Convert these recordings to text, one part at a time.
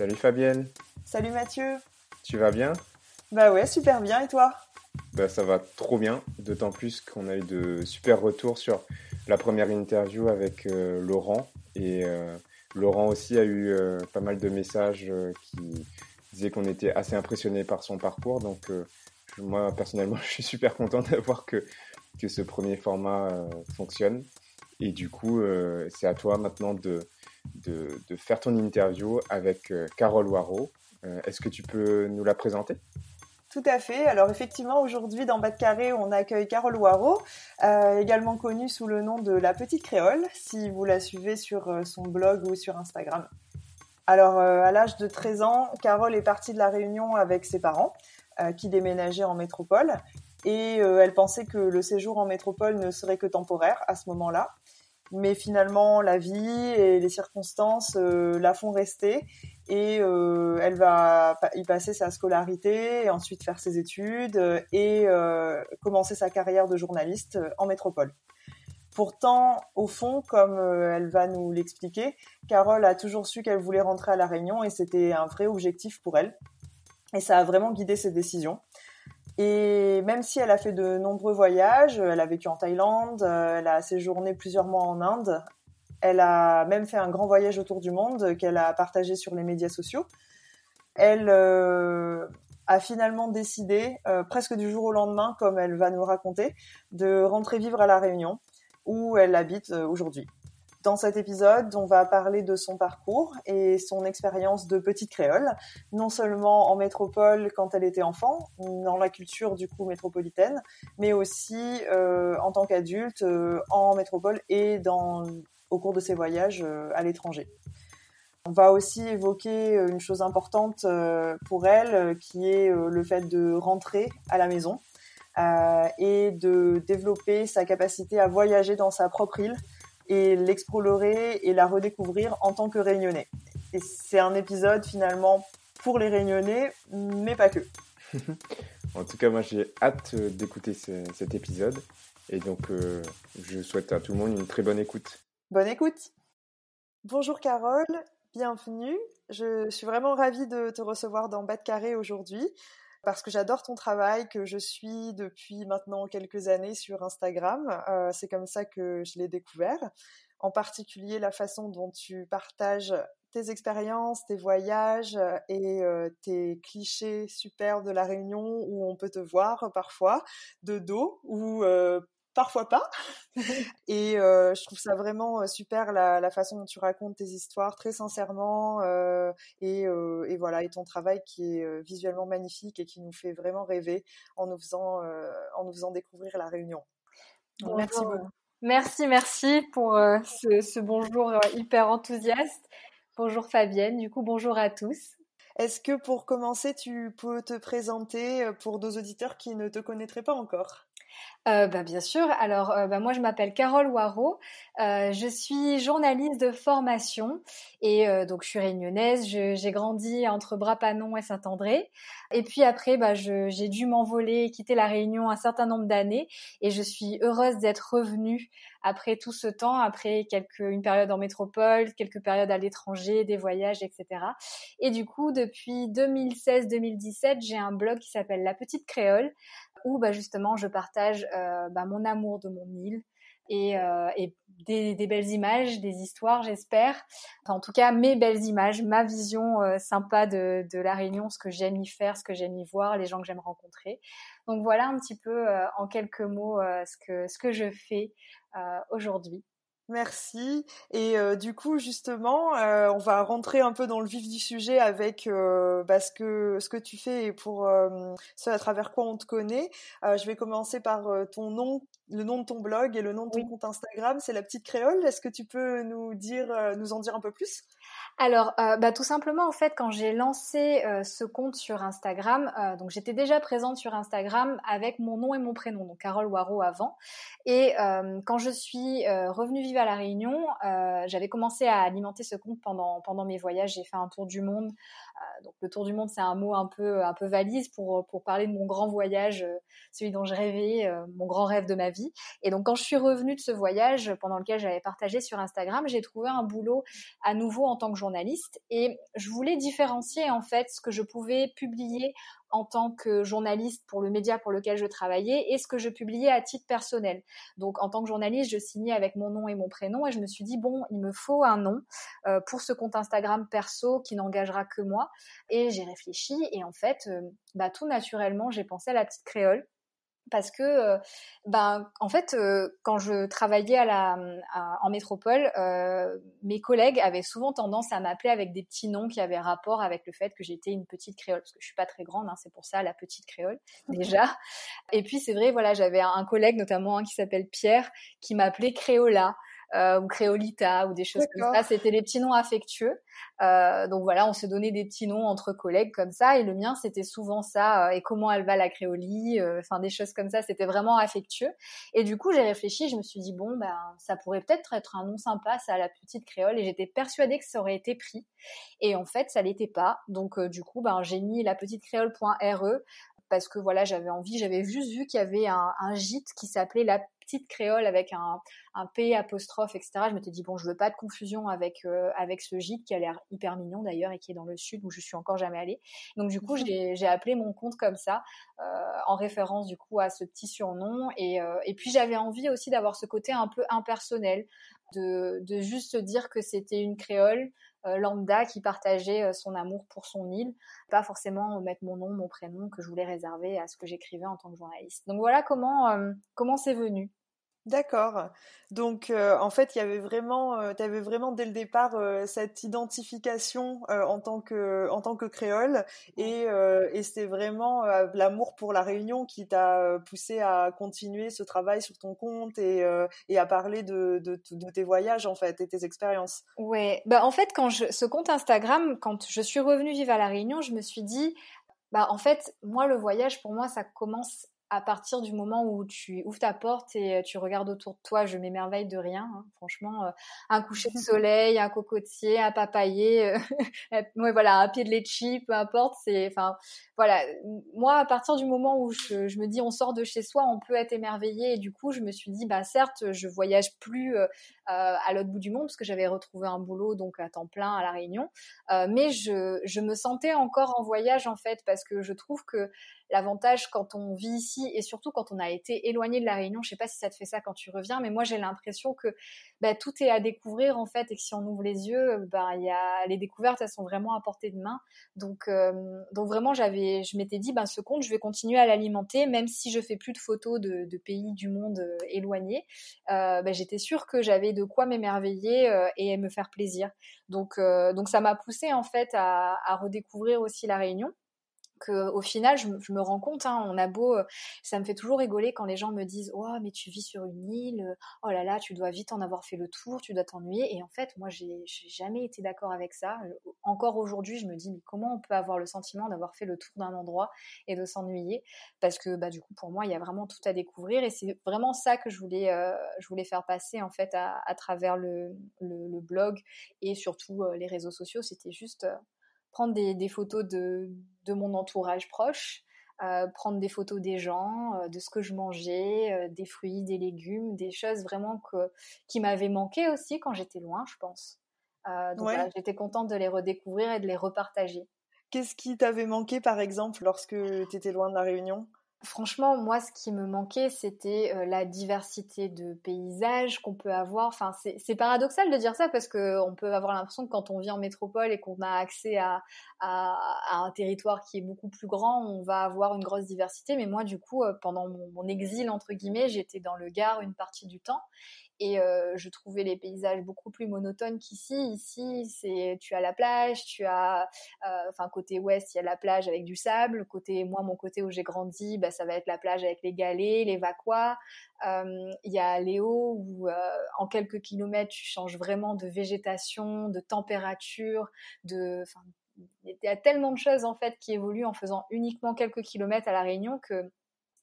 Salut Fabienne, Salut Mathieu tu vas bien? Bah ouais, super bien, et toi? Bah ça va trop bien, d'autant plus qu'on a eu de super retours sur la première interview avec euh, Laurent. Et euh, Laurent aussi a eu euh, pas mal de messages qui disaient qu'on était assez impressionnés par son parcours. Donc moi personnellement, je suis super content d'avoir que, que ce premier format fonctionne. Et du coup, c'est à toi maintenant de, de, faire ton interview avec euh, Carole Waro. Euh, Est-ce que tu peux nous la présenter? Tout à fait. Alors effectivement, aujourd'hui dans Bas de Carré, on accueille Carole Waro, euh, également connue sous le nom de La Petite Créole, si vous la suivez sur son blog ou sur Instagram. Alors à l'âge de 13 ans, Carole est partie de la Réunion avec ses parents, qui déménageaient en métropole, et elle pensait que le séjour en métropole ne serait que temporaire à ce moment-là. Mais finalement, la vie et les circonstances euh, la font rester et euh, elle va y passer sa scolarité et ensuite faire ses études euh, et euh, commencer sa carrière de journaliste euh, en métropole. Pourtant, au fond, comme euh, elle va nous l'expliquer, Carole a toujours su qu'elle voulait rentrer à La Réunion et c'était un vrai objectif pour elle. Et ça a vraiment guidé ses décisions. Et même si elle a fait de nombreux voyages, elle a vécu en Thaïlande, euh, elle a séjourné plusieurs mois en Inde, elle a même fait un grand voyage autour du monde qu'elle a partagé sur les médias sociaux. Elle euh, a finalement décidé, euh, presque du jour au lendemain, comme elle va nous raconter, de rentrer vivre à La Réunion, où elle habite euh, aujourd'hui. Dans cet épisode, on va parler de son parcours et son expérience de petite créole, non seulement en métropole quand elle était enfant, dans la culture du coup métropolitaine, mais aussi euh, en tant qu'adulte euh, en métropole et dans au cours de ses voyages euh, à l'étranger. On va aussi évoquer une chose importante pour elle, qui est le fait de rentrer à la maison et de développer sa capacité à voyager dans sa propre île et l'explorer et la redécouvrir en tant que réunionnais. Et c'est un épisode finalement pour les réunionnais, mais pas que. En tout cas, moi j'ai hâte euh, d'écouter ce- cet épisode. Et donc, euh, je souhaite à tout le monde une très bonne écoute. Bonne écoute. Bonjour Carole, bienvenue. Je suis vraiment ravie de te recevoir dans Bas de Carré aujourd'hui parce que j'adore ton travail que je suis depuis maintenant quelques années sur Instagram. Euh, c'est comme ça que je l'ai découvert. En particulier la façon dont tu partages tes expériences, tes voyages euh, et euh, tes clichés super de la Réunion où on peut te voir parfois de dos ou parfois pas. Et euh, je trouve ça vraiment euh, super la, la façon dont tu racontes tes histoires très sincèrement euh, et, euh, et voilà et ton travail qui est visuellement magnifique et qui nous fait vraiment rêver en nous faisant en nous faisant découvrir la Réunion. Donc, merci beaucoup. Merci, merci pour ce, ce bonjour hyper enthousiaste. Bonjour Fabienne, du coup bonjour à tous. Est-ce que pour commencer, tu peux te présenter pour nos auditeurs qui ne te connaîtraient pas encore? Euh, bah, bien sûr, alors euh, bah, moi je m'appelle Carole Waro, Euh, je suis journaliste de formation et euh, donc je suis réunionnaise, j'ai grandi entre Brapanon et Saint-André. Et puis après bah, j'ai dû m'envoler quitter la Réunion un certain nombre d'années et je suis heureuse d'être revenue après tout ce temps, après quelques, une période en métropole, quelques périodes à l'étranger, des voyages, etc. Et du coup, depuis 2016-2017, j'ai un blog qui s'appelle La Petite Créole, où bah, justement je partage euh, bah, mon amour de mon île et, euh, et des, des belles images, des histoires, j'espère. Enfin, en tout cas, mes belles images, ma vision euh, sympa de, de la Réunion, ce que j'aime y faire, ce que j'aime y voir, les gens que j'aime rencontrer. Donc voilà un petit peu en quelques mots ce, que, ce que je fais aujourd'hui. Merci. Et euh, du coup, justement, euh, on va rentrer un peu dans le vif du sujet avec euh, bah, ce, que, ce que tu fais et pour ce à travers quoi on te connaît. je vais commencer par ton nom, le nom de ton blog et le nom de ton compte Instagram. C'est la petite créole. Est-ce que tu peux nous dire, nous en dire un peu plus? Alors, euh, bah, tout simplement, en fait, quand j'ai lancé euh, ce compte sur Instagram, euh, donc j'étais déjà présente sur Instagram avec mon nom et mon prénom, donc Carole Waro avant. Et quand je suis revenue vivre à La Réunion, j'avais commencé à alimenter ce compte pendant, pendant mes voyages. J'ai fait un tour du monde donc le tour du monde, c'est un mot un peu un peu valise pour pour parler de mon grand voyage, celui dont je rêvais, mon grand rêve de ma vie. Et donc quand je suis revenue de ce voyage pendant lequel j'avais partagé sur Instagram, j'ai trouvé un boulot à nouveau en tant que journaliste et je voulais différencier en fait ce que je pouvais publier en tant que journaliste pour le média pour lequel je travaillais et ce que je publiais à titre personnel. Donc en tant que journaliste, je signais avec mon nom et mon prénom et je me suis dit bon, il me faut un nom euh, pour ce compte Instagram perso qui n'engagera que moi. Et j'ai réfléchi et en fait, euh, bah, tout naturellement, j'ai pensé à la petite créole parce que euh, ben en fait euh, quand je travaillais à la en métropole euh, mes collègues avaient souvent tendance à m'appeler avec des petits noms qui avaient rapport avec le fait que j'étais une petite créole parce que je suis pas très grande hein, c'est pour ça la petite créole déjà. Et puis c'est vrai voilà j'avais un, collègue notamment un qui s'appelle Pierre qui m'appelait Créola euh, ou Créolita ou des choses comme ça. C'était les petits noms affectueux. Euh, donc voilà, on se donnait des petits noms entre collègues comme ça. Et le mien, c'était souvent ça. Euh, et comment elle va la créolie Enfin des choses comme ça. C'était vraiment affectueux. Et du coup, j'ai réfléchi. Je me suis dit bon, ben ça pourrait peut-être être un nom sympa, ça, la petite créole. Et j'étais persuadée que ça aurait été pris. Et en fait, ça l'était pas. Donc du coup, ben j'ai mis la petite créole.re parce que voilà, j'avais envie, j'avais juste vu qu'il y avait un, un gîte qui s'appelait la petite créole avec un, un P apostrophe, etc. Je m'étais dit bon, je veux pas de confusion avec euh, avec ce gîte qui a l'air hyper mignon d'ailleurs et qui est dans le sud où je suis encore jamais allée. Donc du coup, mhm. j'ai appelé mon compte comme ça euh, en référence du coup à ce petit surnom et euh, et puis j'avais envie aussi d'avoir ce côté un peu impersonnel de de juste dire que c'était une créole lambda qui partageait euh, son amour pour son île, pas forcément mettre mon nom, mon prénom que je voulais réserver à ce que j'écrivais en tant que journaliste. Donc voilà comment euh, comment c'est venu. D'accord. Donc euh, en fait, il y avait vraiment, euh, tu avais vraiment dès le départ euh, cette identification en tant que en tant que créole et, et c'était vraiment l'amour pour la Réunion qui t'a poussé à continuer ce travail sur ton compte et, et à parler de, de, de, tes voyages en fait et tes expériences. Ouais. Bah en fait, quand je ce compte Instagram, quand je suis revenue vivre à la Réunion, je me suis dit bah en fait, moi le voyage pour moi ça commence à partir du moment où tu ouvres ta porte et euh, tu regardes autour de toi, je m'émerveille de rien. Hein. Franchement, euh, un coucher de soleil, un cocotier, un papayer, euh, voilà, un pied de litchi, peu importe. C'est, enfin, voilà. Moi, à partir du moment où je, je, me dis on sort de chez soi, on peut être émerveillé. Et du coup, je me suis dit, bah certes, je voyage plus à l'autre bout du monde parce que j'avais retrouvé un boulot donc à temps plein à la Réunion, mais je, me sentais encore en voyage en fait parce que je trouve que L'avantage quand on vit ici et surtout quand on a été éloigné de la Réunion, je sais pas si ça te fait ça quand tu reviens, mais moi j'ai l'impression que bah, tout est à découvrir en fait et que si on ouvre les yeux, bah y a les découvertes elles sont vraiment à portée de main. Donc euh, donc vraiment j'avais je m'étais dit ben ce compte je vais continuer à l'alimenter même si je fais plus de photos de, pays du monde euh, éloignés. Euh, ben, j'étais sûre que j'avais de quoi m'émerveiller euh, et me faire plaisir. Donc donc ça m'a poussé en fait à redécouvrir aussi la Réunion au final, je, me rends compte, hein, on a beau, euh, ça me fait toujours rigoler quand les gens me disent, oh mais tu vis sur une île, euh, oh là là, tu dois vite en avoir fait le tour, tu dois t'ennuyer. Et en fait, moi, j'ai jamais été d'accord avec ça. Euh, encore aujourd'hui, je me dis, mais comment on peut avoir le sentiment d'avoir fait le tour d'un endroit et de s'ennuyer? Parce que bah du coup, pour moi, il y a vraiment tout à découvrir et c'est vraiment ça que je voulais, voulais faire passer en fait à, travers le, blog et surtout les réseaux sociaux. C'était juste prendre des, photos de, mon entourage proche, euh, prendre des photos des gens, euh, de ce que je mangeais, euh, des fruits, des légumes, des choses vraiment que, qui m'avaient manqué aussi quand j'étais loin, je pense. donc j'étais contente de les redécouvrir et de les repartager. Qu'est-ce qui t'avait manqué par exemple lorsque tu étais loin de la Réunion? Franchement, moi, ce qui me manquait, c'était euh, la diversité de paysages qu'on peut avoir. Enfin, c'est paradoxal de dire ça parce qu'on peut avoir l'impression que quand on vit en métropole et qu'on a accès à, un territoire qui est beaucoup plus grand, on va avoir une grosse diversité. Mais moi, du coup, euh, pendant mon, mon exil entre guillemets, j'étais dans le Gard une partie du temps et je trouvais les paysages beaucoup plus monotones qu'ici. Ici, c'est tu as la plage, tu as, enfin côté ouest, il y a la plage avec du sable. Côté moi, mon côté où j'ai grandi, bah, ça va être la plage avec les galets, les vaquois. Il y a Léo où en quelques kilomètres, tu changes vraiment de végétation, de température, de, il y a tellement de choses en fait qui évoluent en faisant uniquement quelques kilomètres à la Réunion que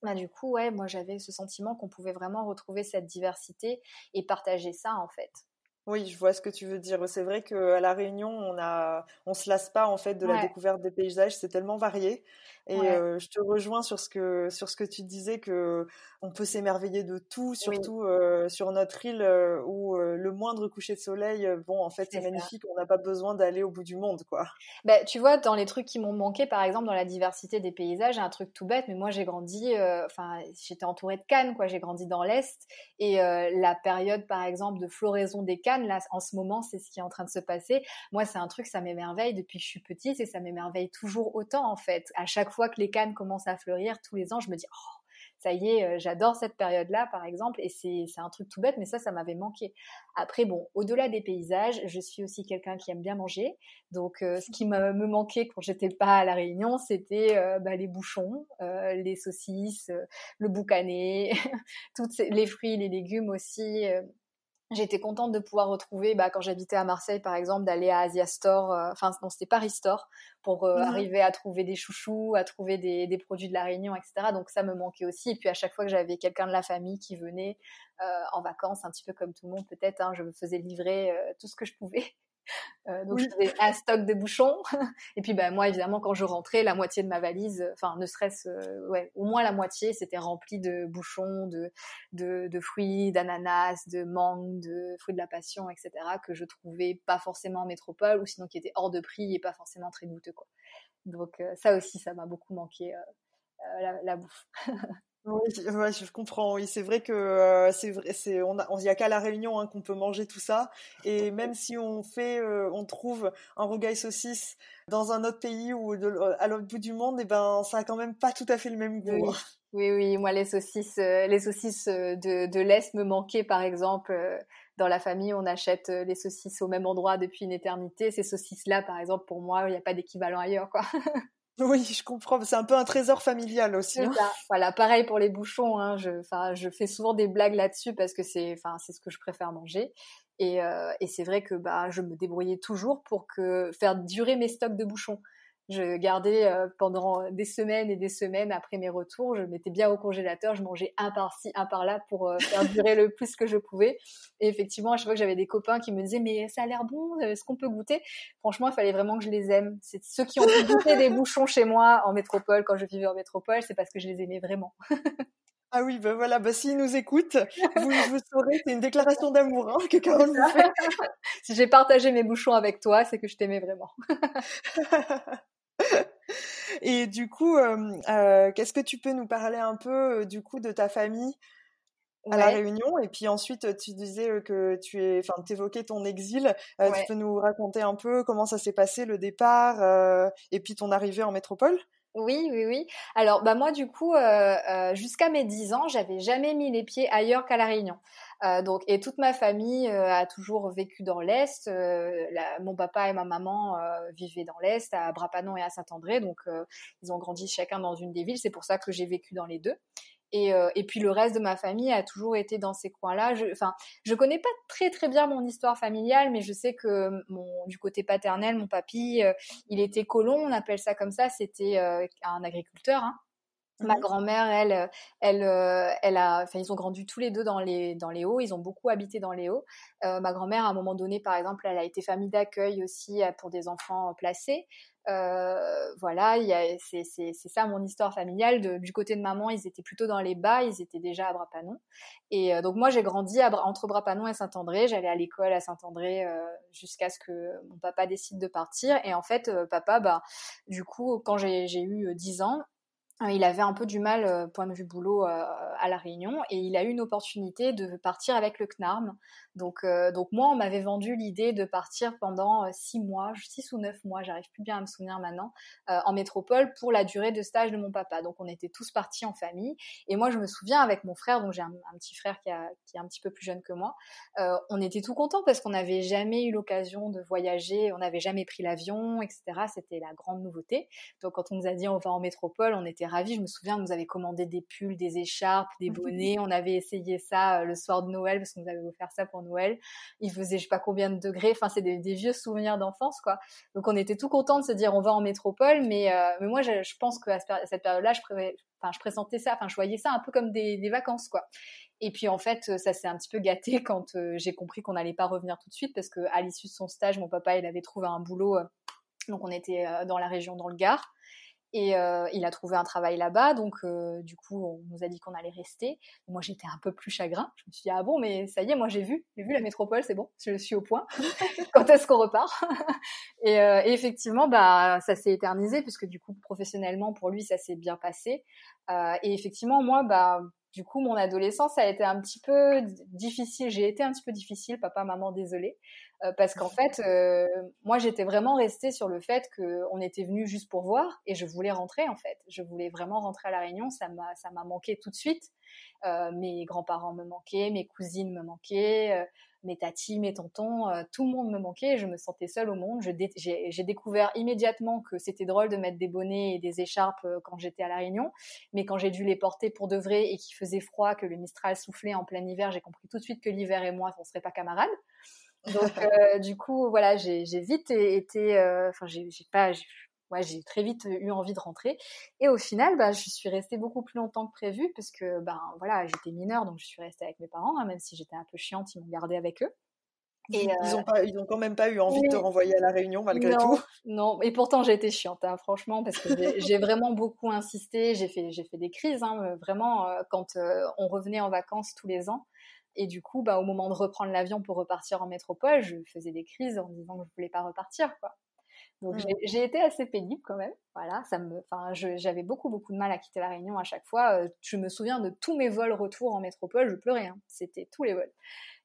bah, du coup ouais moi j'avais ce sentiment qu'on pouvait vraiment retrouver cette diversité et partager ça en fait. Oui, je vois ce que tu veux dire. C'est vrai qu'à la Réunion, on a, on se lasse pas en fait de la découverte des paysages. C'est tellement varié. Et je te rejoins sur ce que sur ce que tu disais que on peut s'émerveiller de tout, surtout sur notre île où le moindre coucher de soleil, bon, en fait, c'est magnifique. On n'a pas besoin d'aller au bout du monde, quoi. Bah, tu vois, dans les trucs qui m'ont manqué, par exemple, dans la diversité des paysages, un truc tout bête, mais moi, j'ai grandi, enfin, j'étais entourée de cannes, quoi. J'ai grandi dans l'est et la période, par exemple, de floraison des cannes, là, en ce moment, c'est ce qui est en train de se passer. Moi, c'est un truc, ça m'émerveille depuis que je suis petite et ça m'émerveille toujours autant, en fait. À chaque fois que les cannes commencent à fleurir tous les ans, je me dis, oh, ça y est, euh, j'adore cette période-là, par exemple, et c'est un truc tout bête, mais ça, ça m'avait manqué. Après, bon, au-delà des paysages, je suis aussi quelqu'un qui aime bien manger, donc euh, ce qui me, manquait quand j'étais pas à la Réunion, c'était euh, bah, les bouchons, les saucisses, le boucané, toutes les fruits, les légumes aussi. J'étais contente de pouvoir retrouver, bah, quand j'habitais à Marseille par exemple, d'aller à Asia Store, euh, enfin non c'était Paris Store, pour euh, arriver à trouver des chouchous, à trouver des, des, produits de la Réunion, etc. Donc ça me manquait aussi. Et puis à chaque fois que j'avais quelqu'un de la famille qui venait euh, en vacances, un petit peu comme tout le monde peut-être, hein, je me faisais livrer tout ce que je pouvais. Euh, donc je faisais un stock de bouchons. Et puis bah, moi évidemment quand je rentrais, la moitié de ma valise, enfin ne serait-ce, euh, ouais, au moins la moitié, c'était rempli de bouchons, de, de, de fruits, d'ananas, de mangue, de fruits de la passion, etc. que je trouvais pas forcément en métropole ou sinon qui étaient hors de prix et pas forcément très goûteux quoi. Donc euh, ça aussi, ça m'a beaucoup manqué la, la bouffe. Oui, je comprends. Oui, c'est vrai que euh, c'est vrai, c'est on a, y a qu'à la Réunion hein, qu'on peut manger tout ça. Et même si on fait, euh, on trouve un rougail saucisse dans un autre pays ou à l'autre bout du monde, et eh ben ça a quand même pas tout à fait le même goût. Oui, hein. oui, oui. Moi, les saucisses, euh, les saucisses de, de l'est me manquaient, par exemple. dans la famille, on achète les saucisses au même endroit depuis une éternité. Ces saucisses-là, par exemple, pour moi, il n'y a pas d'équivalent ailleurs, quoi. Oui, je comprends. C'est un peu un trésor familial aussi. Hein. Voilà, pareil pour les bouchons. Hein. Je, je fais souvent des blagues là-dessus parce que c'est, c'est ce que je préfère manger. Et, euh, et c'est vrai que bah, je me débrouillais toujours pour que faire durer mes stocks de bouchons. Je gardais euh, pendant des semaines et des semaines après mes retours. Je mettais bien au congélateur. Je mangeais un par-ci, un par-là pour euh, faire durer le plus que je pouvais. Et effectivement, à chaque fois que j'avais des copains qui me disaient mais ça a l'air bon, est-ce qu'on peut goûter? Franchement, il fallait vraiment que je les aime. C'est ceux qui ont goûté des bouchons chez moi en métropole quand je vivais en métropole, c'est parce que je les aimais vraiment. Ah oui, ben voilà, bah s'ils nous écoutent, vous, vous saurez, c'est une déclaration d'amour hein, que Carole nous fait. si j'ai partagé mes bouchons avec toi, c'est que je t'aimais vraiment. Et du coup, euh, qu'est-ce que tu peux nous parler un peu du coup de ta famille à la Réunion? Et puis ensuite tu disais que tu es, enfin t'évoquais ton exil. Tu peux nous raconter un peu comment ça s'est passé le départ et puis ton arrivée en métropole? Oui, oui, oui. Alors, bah moi, du coup, euh, euh, jusqu'à mes 10 ans, j'avais jamais mis les pieds ailleurs qu'à La Réunion. Euh, donc, et toute ma famille a toujours vécu dans l'Est. mon papa et ma maman vivaient dans l'Est, à Brapanon et à Saint-André. Donc, ils ont grandi chacun dans une des villes. C'est pour ça que j'ai vécu dans les deux. Et, euh, et, puis le reste de ma famille a toujours été dans ces coins-là. Enfin, je connais pas très très bien mon histoire familiale, mais je sais que mon, du côté paternel, mon papy, euh, il était colon, on appelle ça comme ça. C'était euh, un agriculteur. Hein. Ma mmh grand-mère, elle, elle, elle a, enfin, ils ont grandi tous les deux dans les dans les Hauts. Ils ont beaucoup habité dans les Hauts. ma grand-mère, à un moment donné, par exemple, elle a été famille d'accueil aussi pour des enfants placés. Euh, voilà, c'est ça mon histoire familiale. du côté de maman, ils étaient plutôt dans les bas, ils étaient déjà à Brapanon. Et euh, donc moi, j'ai grandi entre Brapanon et Saint-André. J'allais à l'école à Saint-André euh, jusqu'à ce que mon papa décide de partir. Et en fait, papa, bah, du coup, quand j'ai eu 10 ans, euh, il avait un peu du mal, euh, point de vue boulot, euh, à La Réunion, et il a eu une opportunité de partir avec le CNARM. Donc, donc moi, on m'avait vendu l'idée de partir pendant six mois, six ou neuf mois, j'arrive plus bien à me souvenir maintenant, en métropole pour la durée de stage de mon papa. Donc, on était tous partis en famille, et moi, je me souviens avec mon frère, donc j'ai un, petit frère qui, a, qui, est un petit peu plus jeune que moi, on était tout contents parce qu'on n'avait jamais eu l'occasion de voyager, on n'avait jamais pris l'avion, etc. C'était la grande nouveauté. Donc, quand on nous a dit on va en métropole, on était ravis. Je me souviens, on nous avait commandé des pulls, des écharpes, des bonnets. On avait essayé ça euh, le soir de Noël parce qu'on nous avait offert ça pour Noël. Il faisait je sais pas combien de degrés. Enfin, c'est des, vieux souvenirs d'enfance, quoi. Donc, on était tout contents de se dire on va en métropole. Mais, euh, mais moi, je, pense qu'à cette période-là, je, enfin, je pressentais ça, enfin, je voyais ça un peu comme des, des vacances, quoi. Et puis en fait, ça s'est un petit peu gâté quand euh, j'ai compris qu'on n'allait pas revenir tout de suite parce qu'à l'issue de son stage, mon papa, il avait trouvé un boulot. donc on était dans la région, dans le Gard. Et euh, il a trouvé un travail là-bas, donc euh, du coup, on nous a dit qu'on allait rester. Moi, j'étais un peu plus chagrin. Je me suis dit ah bon, mais ça y est, moi j'ai vu, j'ai vu la métropole, c'est bon, je suis au point. Quand est-ce qu'on repart? Et, euh, et, effectivement, bah ça s'est éternisé puisque du coup, professionnellement, pour lui, ça s'est bien passé. et effectivement, moi, bah du coup, mon adolescence a été un petit peu difficile. J'ai été un petit peu difficile, papa, maman, désolé, euh, parce qu'en fait, euh, moi, j'étais vraiment restée sur le fait qu'on était venu juste pour voir, et je voulais rentrer en fait. Je voulais vraiment rentrer à la Réunion. Ça m'a, ça m'a manqué tout de suite. Euh, mes grands-parents me manquaient, mes cousines me manquaient mes tatis, mes tontons, euh, tout le monde me manquait je me sentais seule au monde. J'ai découvert immédiatement que c'était drôle de mettre des bonnets et des écharpes euh, quand j'étais à La Réunion, mais quand j'ai dû les porter pour de vrai et qu'il faisait froid, que le Mistral soufflait en plein hiver, j'ai compris tout de suite que l'hiver et moi, on serait pas camarades. Donc, euh, du coup, voilà, j'ai vite été, enfin, j'ai pas, ouais, j'ai très vite eu envie de rentrer. Et au final, bah, je suis restée beaucoup plus longtemps que prévu parce que, ben voilà, j'étais mineure, donc je suis restée avec mes parents, hein, même si j'étais un peu chiante, ils m'ont gardée avec eux. Et ils ont pas, ils ont quand même pas eu envie de te renvoyer à la Réunion malgré tout. Non, et pourtant j'ai été chiante, hein, franchement, parce que j'ai vraiment beaucoup insisté. J'ai fait, j'ai fait des crises, hein, vraiment, quand on revenait en vacances tous les ans. Et du coup, bah, au moment de reprendre l'avion pour repartir en métropole, je faisais des crises en disant que je voulais pas repartir, quoi. Donc mmh. j'ai été assez pénible quand même. Voilà, ça me, enfin, j'avais beaucoup beaucoup de mal à quitter la Réunion à chaque fois. Euh, je me souviens de tous mes vols retour en métropole, je pleurais. Hein. C'était tous les vols.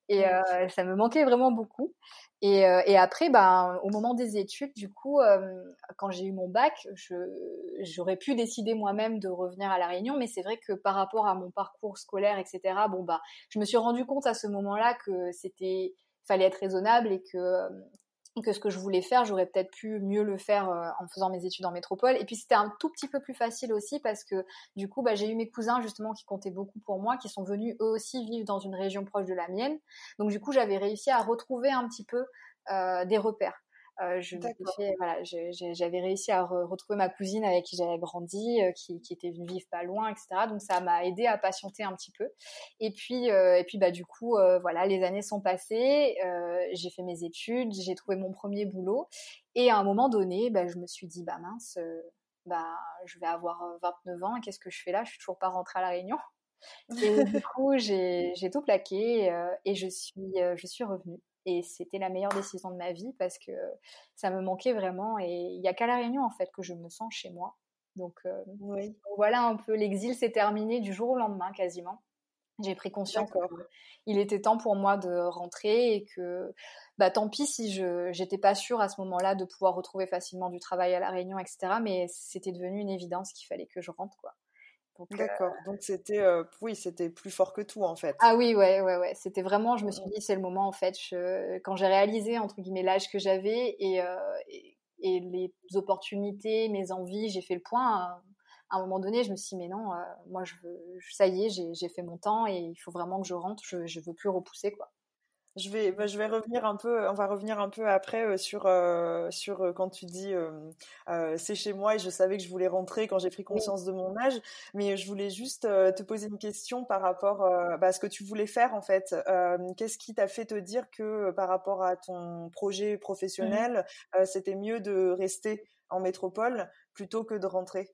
Et euh, ça me manquait vraiment beaucoup. Et, euh, et après, ben, au moment des études, du coup, quand j'ai eu mon bac, j'aurais pu décider moi-même de revenir à la Réunion, mais c'est vrai que par rapport à mon parcours scolaire, etc. Bon bah, je me suis rendu compte à ce moment-là que c'était fallait être raisonnable et que que ce que je voulais faire, j'aurais peut-être pu mieux le faire euh, en faisant mes études en métropole. Et puis c'était un tout petit peu plus facile aussi parce que du coup, bah, j'ai eu mes cousins justement qui comptaient beaucoup pour moi, qui sont venus eux aussi vivre dans une région proche de la mienne. Donc du coup, j'avais réussi à retrouver un petit peu euh, des repères. Euh, j'avais réussi à retrouver ma cousine avec qui j'avais grandi, euh, qui, était venue vivre pas loin, etc. Donc ça m'a aidé à patienter un petit peu. Et puis, euh, et puis bah du coup, voilà, les années sont passées, j'ai fait mes études, j'ai trouvé mon premier boulot, et à un moment donné, bah, je me suis dit bah mince, bah je vais avoir 29 ans, qu'est-ce que je fais là? Je suis toujours pas rentrée à la Réunion. Et du coup, j'ai tout plaqué et je suis, je suis revenue. Et c'était la meilleure décision de ma vie parce que ça me manquait vraiment. Et il n'y a qu'à La Réunion, en fait, que je me sens chez moi. Donc, euh, voilà un peu, l'exil s'est terminé du jour au lendemain quasiment. J'ai pris conscience qu'il était temps pour moi de rentrer et que bah, tant pis si je n'étais pas sûre à ce moment-là de pouvoir retrouver facilement du travail à La Réunion, etc. Mais c'était devenu une évidence qu'il fallait que je rentre. quoi. D'accord. Donc c'était, oui, c'était plus fort que tout en fait. Ah oui, ouais, ouais, ouais. C'était vraiment, je me suis mmh. dit, c'est le moment en fait. quand j'ai réalisé entre guillemets l'âge que j'avais et, et, les opportunités, mes envies, j'ai fait le point. À un moment donné, je me suis dit, mais non, moi, je veux, ça y est, j'ai fait mon temps et il faut vraiment que je rentre. Je, je veux plus repousser quoi. Je vais, bah, je vais revenir un peu, on va revenir un peu après euh, sur, euh, sur euh, quand tu dis c'est chez moi et je savais que je voulais rentrer quand j'ai pris conscience de mon âge, mais je voulais juste te poser une question par rapport bah, à ce que tu voulais faire en fait. Qu'est-ce qui t'a fait te dire que par rapport à ton projet mmh. professionnel, c'était mieux de rester en métropole plutôt que de rentrer?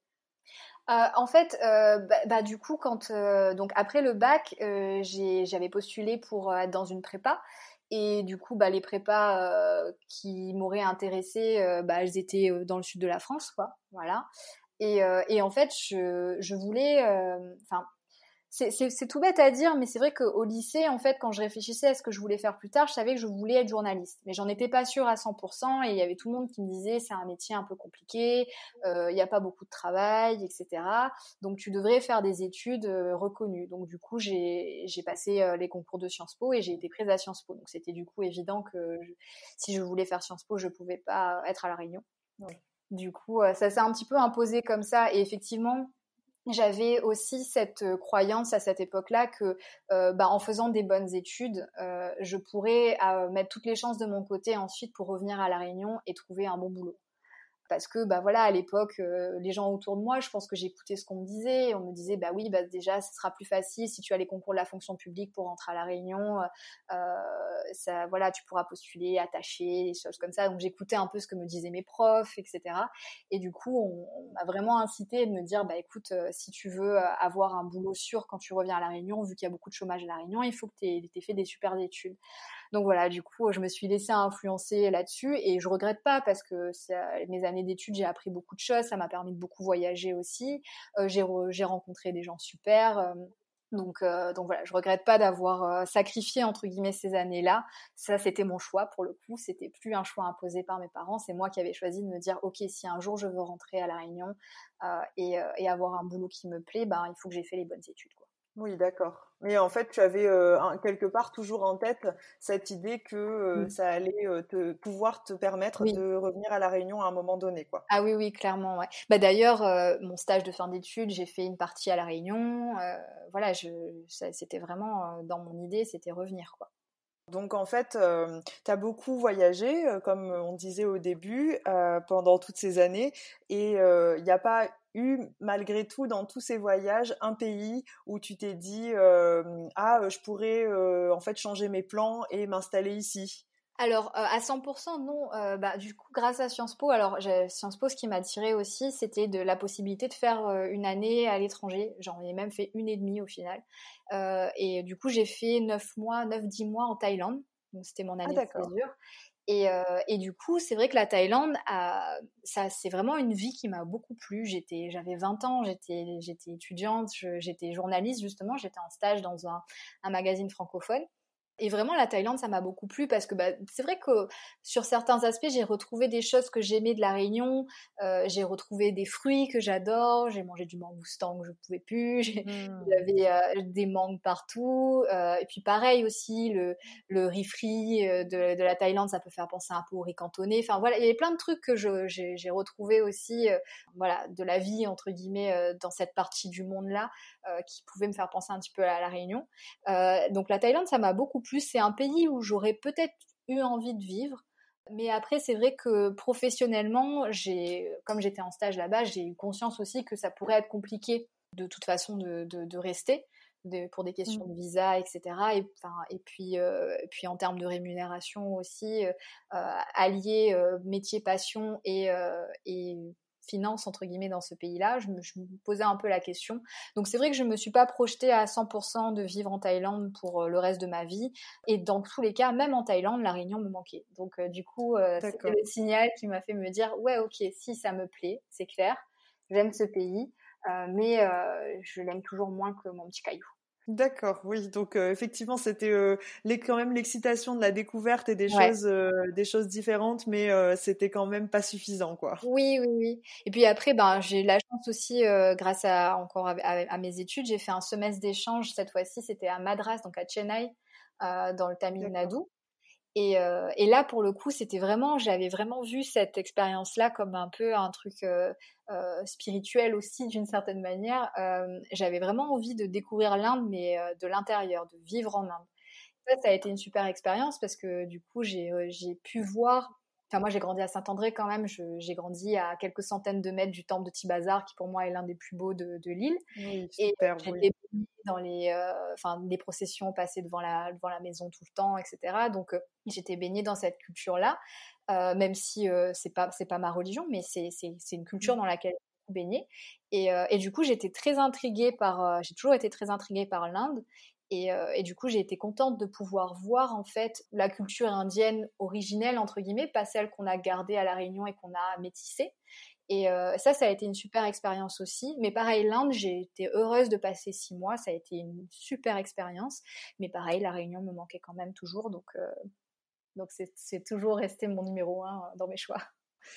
Euh, en fait, euh, bah, bah, du coup, quand euh, donc après le bac, j'avais postulé pour être dans une prépa. Et du coup, bah, les prépas qui m'auraient intéressée, bah, elles étaient dans le sud de la France, quoi. Voilà. Et, et en fait, je, je voulais, enfin, c'est tout bête à dire, mais c'est vrai qu'au lycée, en fait, quand je réfléchissais à ce que je voulais faire plus tard, je savais que je voulais être journaliste. Mais j'en étais pas sûre à 100%, et il y avait tout le monde qui me disait c'est un métier un peu compliqué, euh, il n'y a pas beaucoup de travail, etc. Donc tu devrais faire des études euh, reconnues. Donc du coup, j'ai passé euh, les concours de Sciences Po et j'ai été prise à Sciences Po. Donc c'était du coup évident que si je voulais faire Sciences Po, je pouvais pas être à La Réunion. Du coup, ça s'est un petit peu imposé comme ça. Et effectivement, j'avais aussi cette euh, croyance à cette époque-là que, euh, bah, en faisant des bonnes études, euh, je pourrais mettre toutes les chances de mon côté ensuite pour revenir à la Réunion et trouver un bon boulot parce que bah voilà à l'époque euh, les gens autour de moi je pense que j'écoutais ce qu'on me disait. On me disait bah oui bah déjà ce sera plus facile si tu as les concours de la fonction publique pour rentrer à la Réunion euh, ça voilà tu pourras postuler attacher des choses comme ça. Donc j'écoutais un peu ce que me disaient mes profs etc et du coup on, m'a vraiment incité de me dire bah écoute euh, si tu veux avoir un boulot sûr quand tu reviens à la Réunion vu qu'il y a beaucoup de chômage à la Réunion il faut que tu aies fait des super études donc voilà, du coup, je me suis laissée influencer là-dessus et je regrette pas parce que mes années d'études, j'ai appris beaucoup de choses, ça m'a permis de beaucoup voyager aussi. Euh, j'ai rencontré des gens super. Euh, donc, euh, donc voilà, je regrette pas d'avoir sacrifié entre guillemets ces années-là. Ça, c'était mon choix pour le coup. C'était plus un choix imposé par mes parents. C'est moi qui avais choisi de me dire, ok, si un jour je veux rentrer à la Réunion et, et, avoir un boulot qui me plaît, ben il faut que j'ai fait les bonnes études. Quoi. Oui, d'accord. Mais en fait, tu avais euh, quelque part toujours en tête cette idée que euh, mmh. ça allait euh, te, pouvoir te permettre de revenir à la Réunion à un moment donné, quoi. Ah oui, oui, clairement. Ouais. Bah d'ailleurs, mon stage de fin d'études, j'ai fait une partie à la Réunion. voilà, je, c'était vraiment dans mon idée, c'était revenir, quoi. Donc en fait, tu as beaucoup voyagé, comme on disait au début, pendant toutes ces années, et il n'y a pas eu, malgré tout, dans tous ces voyages, un pays où tu t'es dit ah, je pourrais en fait changer mes plans et m'installer ici alors à 100% non. bah, du coup, grâce à Sciences Po, alors Sciences Po, ce qui m'a attiré aussi, c'était de la possibilité de faire une année à l'étranger. J'en ai même fait une et demie au final. et du coup, j'ai fait 9 mois, 9-10 mois en Thaïlande. Donc c'était mon année ah, de césure. Et, et, du coup, c'est vrai que la Thaïlande, a, ça, c'est vraiment une vie qui m'a beaucoup plu. J'étais, j'avais 20 ans, j'étais, j'étais étudiante, j'étais journaliste justement, j'étais en stage dans un, un magazine francophone. Et vraiment, la Thaïlande, ça m'a beaucoup plu parce que bah, c'est vrai que sur certains aspects, j'ai retrouvé des choses que j'aimais de la Réunion. Euh, j'ai retrouvé des fruits que j'adore. J'ai mangé du mangoustan que je pouvais plus. J'avais mmh. euh, des mangues partout. Euh, et puis pareil aussi, le, le riz frit de, de, la Thaïlande, ça peut faire penser un peu au riz cantonné. Enfin voilà, il y avait plein de trucs que j'ai retrouvé aussi, voilà, de la vie entre guillemets dans cette partie du monde là, qui pouvaient me faire penser un petit peu à la Réunion. donc la Thaïlande, ça m'a beaucoup plus, c'est un pays où j'aurais peut-être eu envie de vivre. Mais après, c'est vrai que professionnellement, j'ai, comme j'étais en stage là-bas, j'ai eu conscience aussi que ça pourrait être compliqué de toute façon de, de, rester pour des questions mmh. de visa, etc. Et, enfin, et puis, euh, puis en termes de rémunération aussi, euh, allier euh, métier, passion et, et finance entre guillemets dans ce pays-là. Je me, posais un peu la question. Donc c'est vrai que je me suis pas projetée à 100% de vivre en Thaïlande pour euh, le reste de ma vie. Et dans tous les cas, même en Thaïlande, la Réunion me manquait. Donc euh, du coup, euh, c'était le signal qui m'a fait me dire ouais ok si ça me plaît, c'est clair, j'aime ce pays, mais je l'aime toujours moins que mon petit caillou. D'accord, oui. Donc euh, effectivement, c'était euh, quand même l'excitation de la découverte et des choses, euh, des choses différentes, mais c'était quand même pas suffisant, quoi. Oui, oui, oui. Et puis après, ben j'ai eu la chance aussi, grâce à encore à, mes études, j'ai fait un semestre d'échange. Cette fois-ci, c'était à Madras, donc à Chennai, dans le Tamil Nadu. Et, et, là, pour le coup, c'était vraiment, j'avais vraiment vu cette expérience-là comme un peu un truc euh, euh, spirituel aussi, d'une certaine manière. Euh, j'avais vraiment envie de découvrir l'Inde, mais de l'intérieur, de vivre en Inde. Ça, ça a été une super expérience parce que du coup, j'ai pu voir Enfin, moi, j'ai grandi à Saint-André quand même. J'ai grandi à quelques centaines de mètres du temple de Tibazar, qui pour moi est l'un des plus beaux de, l'île. Oui, super, et dans les, euh, enfin, des processions passées devant la, devant la maison tout le temps, etc. Donc, euh, j'étais baignée dans cette culture-là, euh, même si c'est pas, c'est pas ma religion, mais c'est, une culture mmh. dans laquelle j'ai baigné. Et, et du coup, j'étais très intriguée par, j'ai toujours été très intriguée par l'Inde. Euh, et, du coup, j'ai été contente de pouvoir voir en fait la culture indienne originelle entre guillemets, pas celle qu'on a gardée à la Réunion et qu'on a métissée. Et euh, ça, ça a été une super expérience aussi. Mais pareil, l'Inde, j'ai été heureuse de passer six mois. Ça a été une super expérience. Mais pareil, la Réunion me manquait quand même toujours. Donc, euh, donc c'est toujours resté mon numéro un dans mes choix.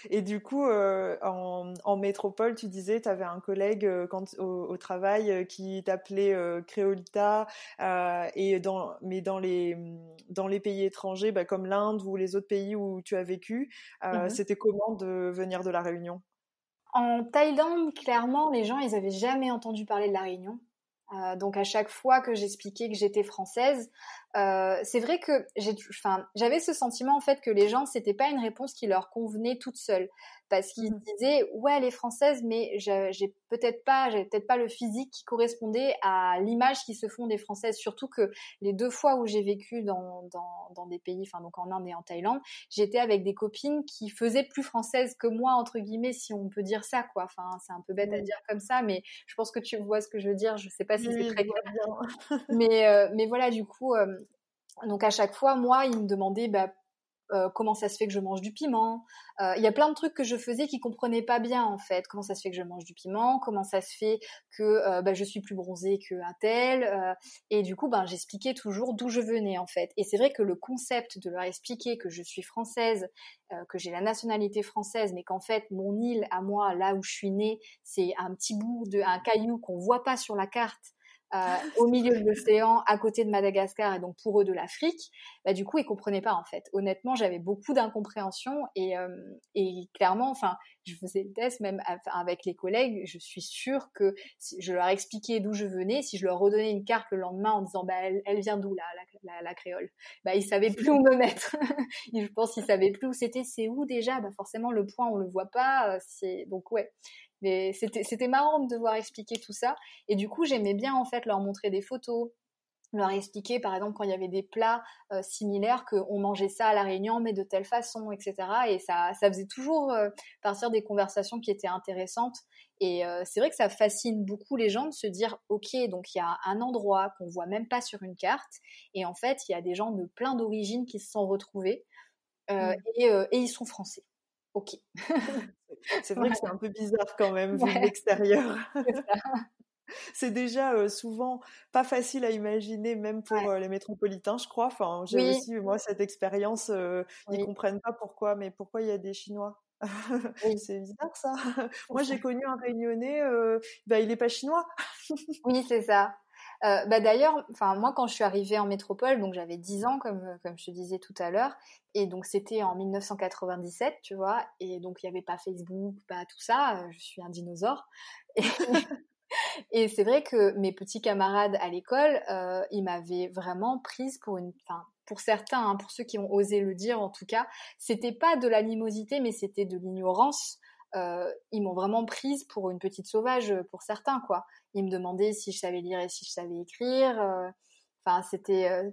Et du coup, euh, en, métropole, tu disais, tu avais un collègue euh, quand, au, travail euh, qui t'appelait Créolita, et dans, mais dans les, dans les pays étrangers, bah, comme l'Inde ou les autres pays où tu as vécu, mmh c'était comment de venir de la Réunion? En Thaïlande, clairement, les gens, ils n'avaient jamais entendu parler de la Réunion. Euh, donc à chaque fois que j'expliquais que j'étais française, euh, c'est vrai que j'avais ce sentiment en fait que les gens c'était pas une réponse qui leur convenait toute seule parce qu'ils mmh. disaient ouais elle est française mais j'ai peut-être pas j'ai peut-être pas le physique qui correspondait à l'image qui se font des françaises. Surtout que les deux fois où j'ai vécu dans, dans, dans des pays enfin donc en Inde et en Thaïlande j'étais avec des copines qui faisaient plus françaises que moi entre guillemets si on peut dire ça quoi. Enfin c'est un peu bête à dire comme ça mais je pense que tu vois ce que je veux dire. Je sais pas si c'est très clair. mais euh, mais voilà du coup euh, donc à chaque fois, moi, ils me demandaient bah, euh, comment ça se fait que je mange du piment. Euh, il y a plein de trucs que je faisais qui comprenaient pas bien en fait. Comment ça se fait que je mange du piment? Comment ça se fait que euh, bah, je suis plus bronzée qu'un tel? Et du coup, ben j'expliquais toujours d'où je venais en fait. Et c'est vrai que le concept de leur expliquer que je suis française, que j'ai la nationalité française, mais qu'en fait mon île à moi, là où je suis née, c'est un petit bout de un caillou qu'on voit pas sur la carte au milieu de l'océan, à côté de Madagascar et donc pour eux de l'Afrique, bah, du coup ils comprenaient pas en fait. Honnêtement, j'avais beaucoup d'incompréhension et, euh, et clairement, enfin, je faisais le test même avec les collègues. Je suis sûre que si je leur expliquais d'où je venais, si je leur redonnais une carte le lendemain en disant bah elle, elle vient d'où là la, la, la, créole, bah ils savaient plus où me mettre. je pense qu'ils savaient plus où c'était. C'est où déjà? Bah forcément le point on le voit pas. Euh, c'est donc ouais. Mais c'était marrant de devoir expliquer tout ça. Et du coup, j'aimais bien en fait leur montrer des photos, leur expliquer par exemple quand il y avait des plats euh, similaires qu'on mangeait ça à la Réunion mais de telle façon etc et ça ça faisait toujours euh, partir des conversations qui étaient intéressantes et euh, c'est vrai que ça fascine beaucoup les gens de se dire ok donc il y a un endroit qu'on voit même pas sur une carte et en fait il y a des gens de plein d'origines qui se sont retrouvés mmh. et, et ils sont français ok c'est vrai que c'est un peu bizarre quand même, vu l'extérieur. c'est déjà souvent pas facile à imaginer, même pour les métropolitains, je crois. Enfin, j'ai aussi, moi, cette expérience. Ils Ils comprennent pas pourquoi, mais pourquoi il y a des Chinois? C'est bizarre ça. moi, j'ai connu un Réunionnais, bah, il est pas chinois. oui, c'est ça. Euh, bah d'ailleurs, enfin moi quand je suis arrivée en métropole, donc j'avais 10 ans comme comme je te disais tout à l'heure, et donc c'était en 1997, tu vois, et donc il n'y avait pas Facebook, pas tout ça. Euh, je suis un dinosaure. Et, c'est vrai que mes petits camarades à l'école, euh, ils m'avaient vraiment prise pour une, pour certains, hein, pour ceux qui ont osé le dire en tout cas, c'était pas de l'animosité, mais c'était de l'ignorance. Euh, ils m'ont vraiment prise pour une petite sauvage pour certains quoi. Ils me demandaient si je savais lire et si je savais écrire. Euh, enfin, c'était, euh,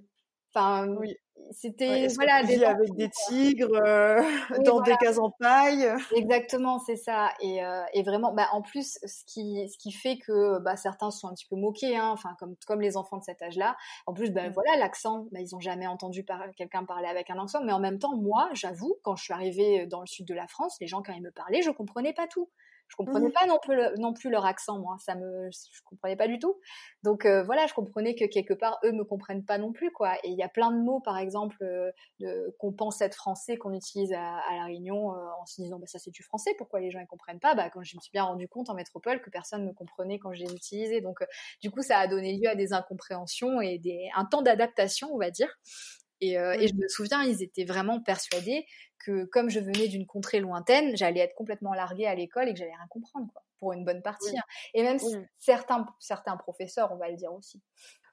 enfin, oui. c'était voilà des avec des tigres euh, dans des cases en paille? Exactement, c'est ça. Et, et vraiment, bah, en plus, ce qui, ce qui fait que bah, certains sont un petit peu moqués, hein, enfin comme comme les enfants de cet âge-là. En plus, bah, mmh. voilà, l'accent, bah, ils ont jamais entendu par quelqu'un parler avec un accent. Mais en même temps, moi, j'avoue, quand je suis arrivée dans le sud de la France, les gens quand ils me parlaient, je comprenais pas tout. Je comprenais mmh. pas non plus, non plus leur accent, moi. Ça me, je comprenais pas du tout. Donc euh, voilà, je comprenais que quelque part eux me comprennent pas non plus, quoi. Et il y a plein de mots, par exemple, euh, qu'on pense être français, qu'on utilise à, la Réunion euh, en se disant, bah ça c'est du français. Pourquoi les gens ils comprennent pas? Bah quand je me suis bien rendu compte en métropole que personne ne comprenait quand je les utilisais. Donc du coup, ça a donné lieu à des incompréhensions et des, un temps d'adaptation, on va dire. Et, et, je me souviens, ils étaient vraiment persuadés que comme je venais d'une contrée lointaine, j'allais être complètement larguée à l'école et que j'allais rien comprendre, quoi, pour une bonne partie. Hein. Et même certains, certains professeurs, on va le dire aussi.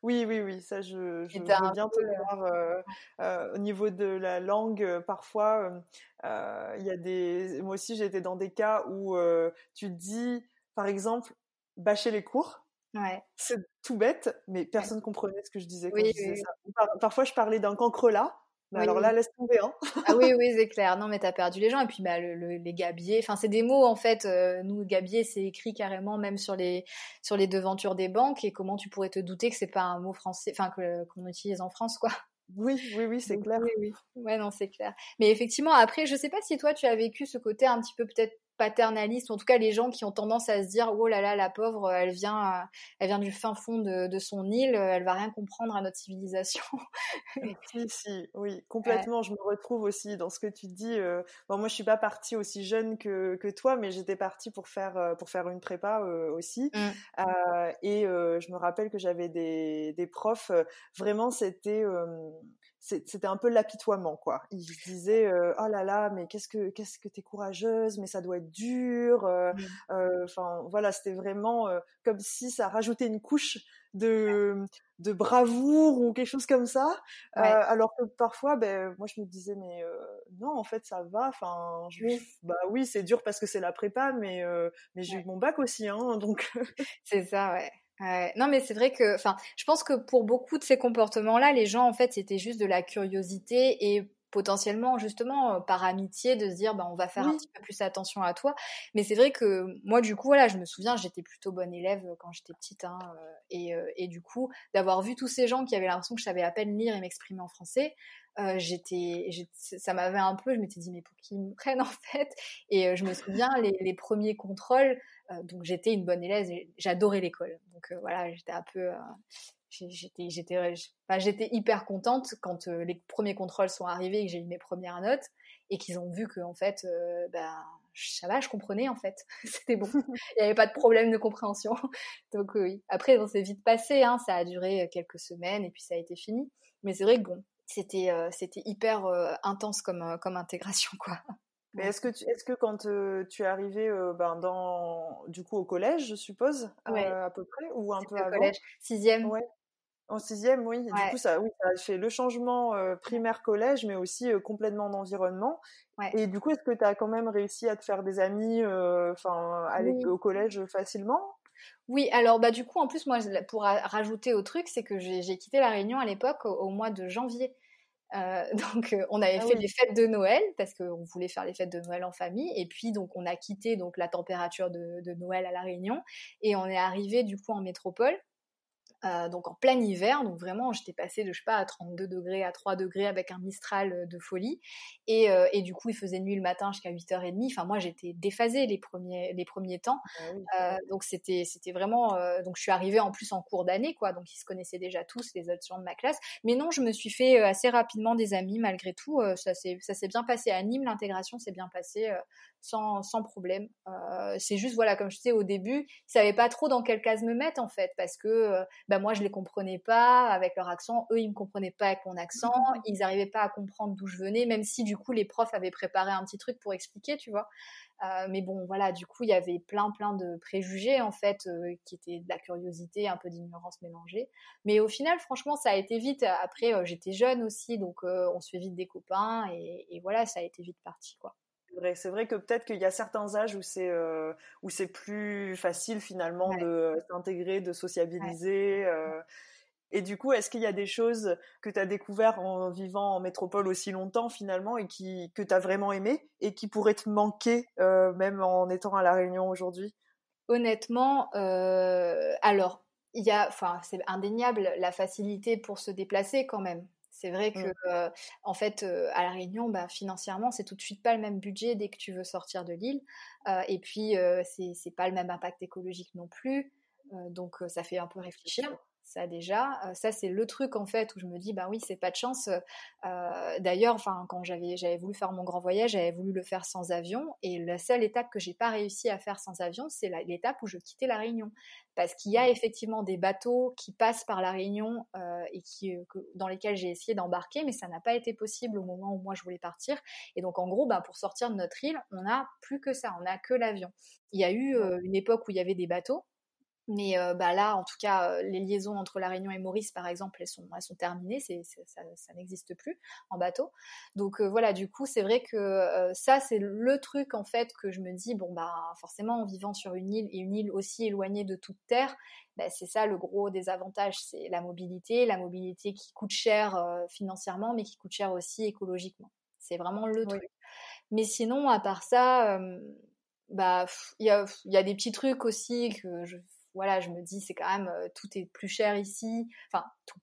Oui, oui, oui, ça je, je veux bien te euh, voir. Euh, euh, au niveau de la langue, parfois, il y a des. Moi aussi, j'ai été dans des cas où tu dis, par exemple, bâcher les cours. Ouais. C'est tout bête, mais personne ne comprenait ce que je disais quand je disais ça. parfois, je parlais d'un cancrelat alors là, laisse tomber. Hein. ah oui, oui, c'est clair. Non, mais t'as perdu les gens. Et puis, bah, les gabiers. Enfin, c'est des mots, en fait. Euh, nous, gabier, c'est écrit carrément même sur les, sur les devantures des banques. Et comment tu pourrais te douter que c'est pas un mot français, enfin, qu'on utilise en France, quoi? Oui, oui, oui, c'est clair. Oui, oui. Ouais, non, c'est clair. Mais effectivement, après, je sais pas si toi, tu as vécu ce côté un petit peu peut-être paternalistes, en tout cas les gens qui ont tendance à se dire oh là là la pauvre, elle vient, elle vient du fin fond de, son île, elle va rien comprendre à notre civilisation. si si, oui, complètement. Je me retrouve aussi dans ce que tu dis. bon, moi je suis pas partie aussi jeune que, que toi, mais j'étais partie pour faire pour faire une prépa aussi. Mmh. et je me rappelle que j'avais des, des profs. vraiment, c'était c'était un peu l'apitoiement quoi. Il disait oh là là mais qu'est-ce que qu'est-ce que t'es courageuse mais ça doit être dur. Mmh. Enfin voilà c'était vraiment comme si ça rajoutait une couche de de bravoure ou quelque chose comme ça. alors que parfois ben moi je me disais mais non en fait ça va. Enfin bah oui c'est dur parce que c'est la prépa mais mais j'ai eu mon bac aussi hein donc. c'est ça ouais non, mais c'est vrai que, enfin, je pense que pour beaucoup de ces comportements-là, les gens, en fait, c'était juste de la curiosité et potentiellement, justement, euh, par amitié, de se dire, bah, on va faire un petit peu plus attention à toi. Mais c'est vrai que moi, du coup, voilà, je me souviens, j'étais plutôt bonne élève euh, quand j'étais petite, hein, euh, et, et, du coup, d'avoir vu tous ces gens qui avaient l'impression que je savais à peine lire et m'exprimer en français, euh, j'étais, ça m'avait un peu, je m'étais dit mais pour qui me prennent en fait? Et je me souviens les, les premiers contrôles, euh, donc j'étais une bonne élève, j'adorais l'école. Donc euh, voilà, j'étais un peu, euh, j'étais, j'étais, j'étais hyper contente quand les premiers contrôles sont arrivés et que j'ai eu mes premières notes et qu'ils ont vu que en fait, ben ça va, je comprenais en fait, c'était bon, il n'y avait pas de problème de compréhension. Donc oui. Après, on s'est vite passé, hein, ça a duré quelques semaines et puis ça a été fini. Mais c'est vrai que bon, c'était c'était hyper intense comme comme intégration quoi. Mais est-ce que, tu, est-ce que quand tu es arrivé ben, dans, du coup, au collège, je suppose, à peu près, ou un peu avant? collège, sixième. Ouais. En sixième, oui. Du coup, ça, oui, ça a fait le changement primaire-collège, mais aussi complètement d'environnement. Et du coup, est-ce que tu as quand même réussi à te faire des amis, enfin, aller au collège facilement? Oui, alors bah du coup en plus moi pour rajouter au truc c'est que j'ai quitté la Réunion à l'époque au, mois de janvier. Euh, donc euh, on avait ah fait les fêtes de Noël parce qu'on voulait faire les fêtes de Noël en famille et puis donc on a quitté donc la température de, de Noël à la Réunion et on est arrivé du coup en métropole euh, donc en plein hiver, donc vraiment j'étais passée de je sais pas à 32 degrés à 3 degrés avec un Mistral euh, de folie et, euh, et du coup il faisait nuit le matin jusqu'à 8h30. Enfin moi j'étais déphasée les premiers les premiers temps. Ah donc c'était c'était vraiment donc je suis arrivée en plus en cours d'année quoi, donc ils se connaissaient déjà tous les autres gens de ma classe. Mais non, je me suis fait assez rapidement des amis malgré tout. ça s'est ça s'est bien passé à Nîmes, l'intégration s'est bien passée sans, sans problème. c'est juste voilà comme je disais au début, ils savaient pas trop dans quelle case me mettre en fait parce que bah, moi je les comprenais pas avec leur accent, eux ils me comprenaient pas avec mon accent, mmh. ils n'arrivaient pas à comprendre d'où je venais, même si du coup les profs avaient préparé un petit truc pour expliquer, tu vois. Euh, mais bon, voilà, du coup, il y avait plein, plein de préjugés, en fait, euh, qui étaient de la curiosité, un peu d'ignorance mélangée. Mais au final, franchement, ça a été vite. Après, euh, j'étais jeune aussi, donc on se fait vite des copains, et, et, voilà, ça a été vite parti, quoi. C'est vrai que peut-être qu'il y a certains âges où c'est euh, où c'est plus facile finalement de s'intégrer, de sociabiliser. Euh. Et du coup, est-ce qu'il y a des choses que tu as découvert en vivant en métropole aussi longtemps finalement et qui que tu as vraiment aimé et qui pourraient te manquer euh, même en étant à la Réunion aujourd'hui? Honnêtement, alors il y a, enfin, c'est indéniable la facilité pour se déplacer quand même. C'est vrai mmh. que, en fait, à La Réunion, bah, financièrement, c'est tout de suite pas le même budget dès que tu veux sortir de l'île. et puis, c'est pas le même impact écologique non plus. donc, ça fait un peu réfléchir ça déjà. Euh, ça, c'est le truc en fait où je me dis, bah oui, c'est pas de chance. Euh, d'ailleurs, enfin, quand j'avais, j'avais voulu faire mon grand voyage, j'avais voulu le faire sans avion, et la seule étape que j'ai pas réussi à faire sans avion, c'est l'étape où je quittais la Réunion, parce qu'il y a effectivement des bateaux qui passent par la Réunion euh, et qui, dans lesquels j'ai essayé d'embarquer, mais ça n'a pas été possible au moment où moi je voulais partir. Et donc en gros, bah, pour sortir de notre île, on n'a plus que ça, on n'a que l'avion. Il y a eu une époque où il y avait des bateaux mais bah là, en tout cas, les liaisons entre La Réunion et Maurice, par exemple, elles sont, elles sont terminées, c'est, ça, ça n'existe plus en bateau. Donc voilà, du coup, c'est vrai que ça, c'est le truc, en fait, que je me dis, bon, bah forcément, en vivant sur une île, et une île aussi éloignée de toute terre, bah, c'est ça le gros désavantage, c'est la mobilité, la mobilité qui coûte cher financièrement, mais qui coûte cher aussi écologiquement. C'est vraiment le truc. Mais sinon, à part ça... bah, il y a, y a, des petits trucs aussi que je voilà, je me dis c'est quand même tout est plus cher ici. Enfin, tout,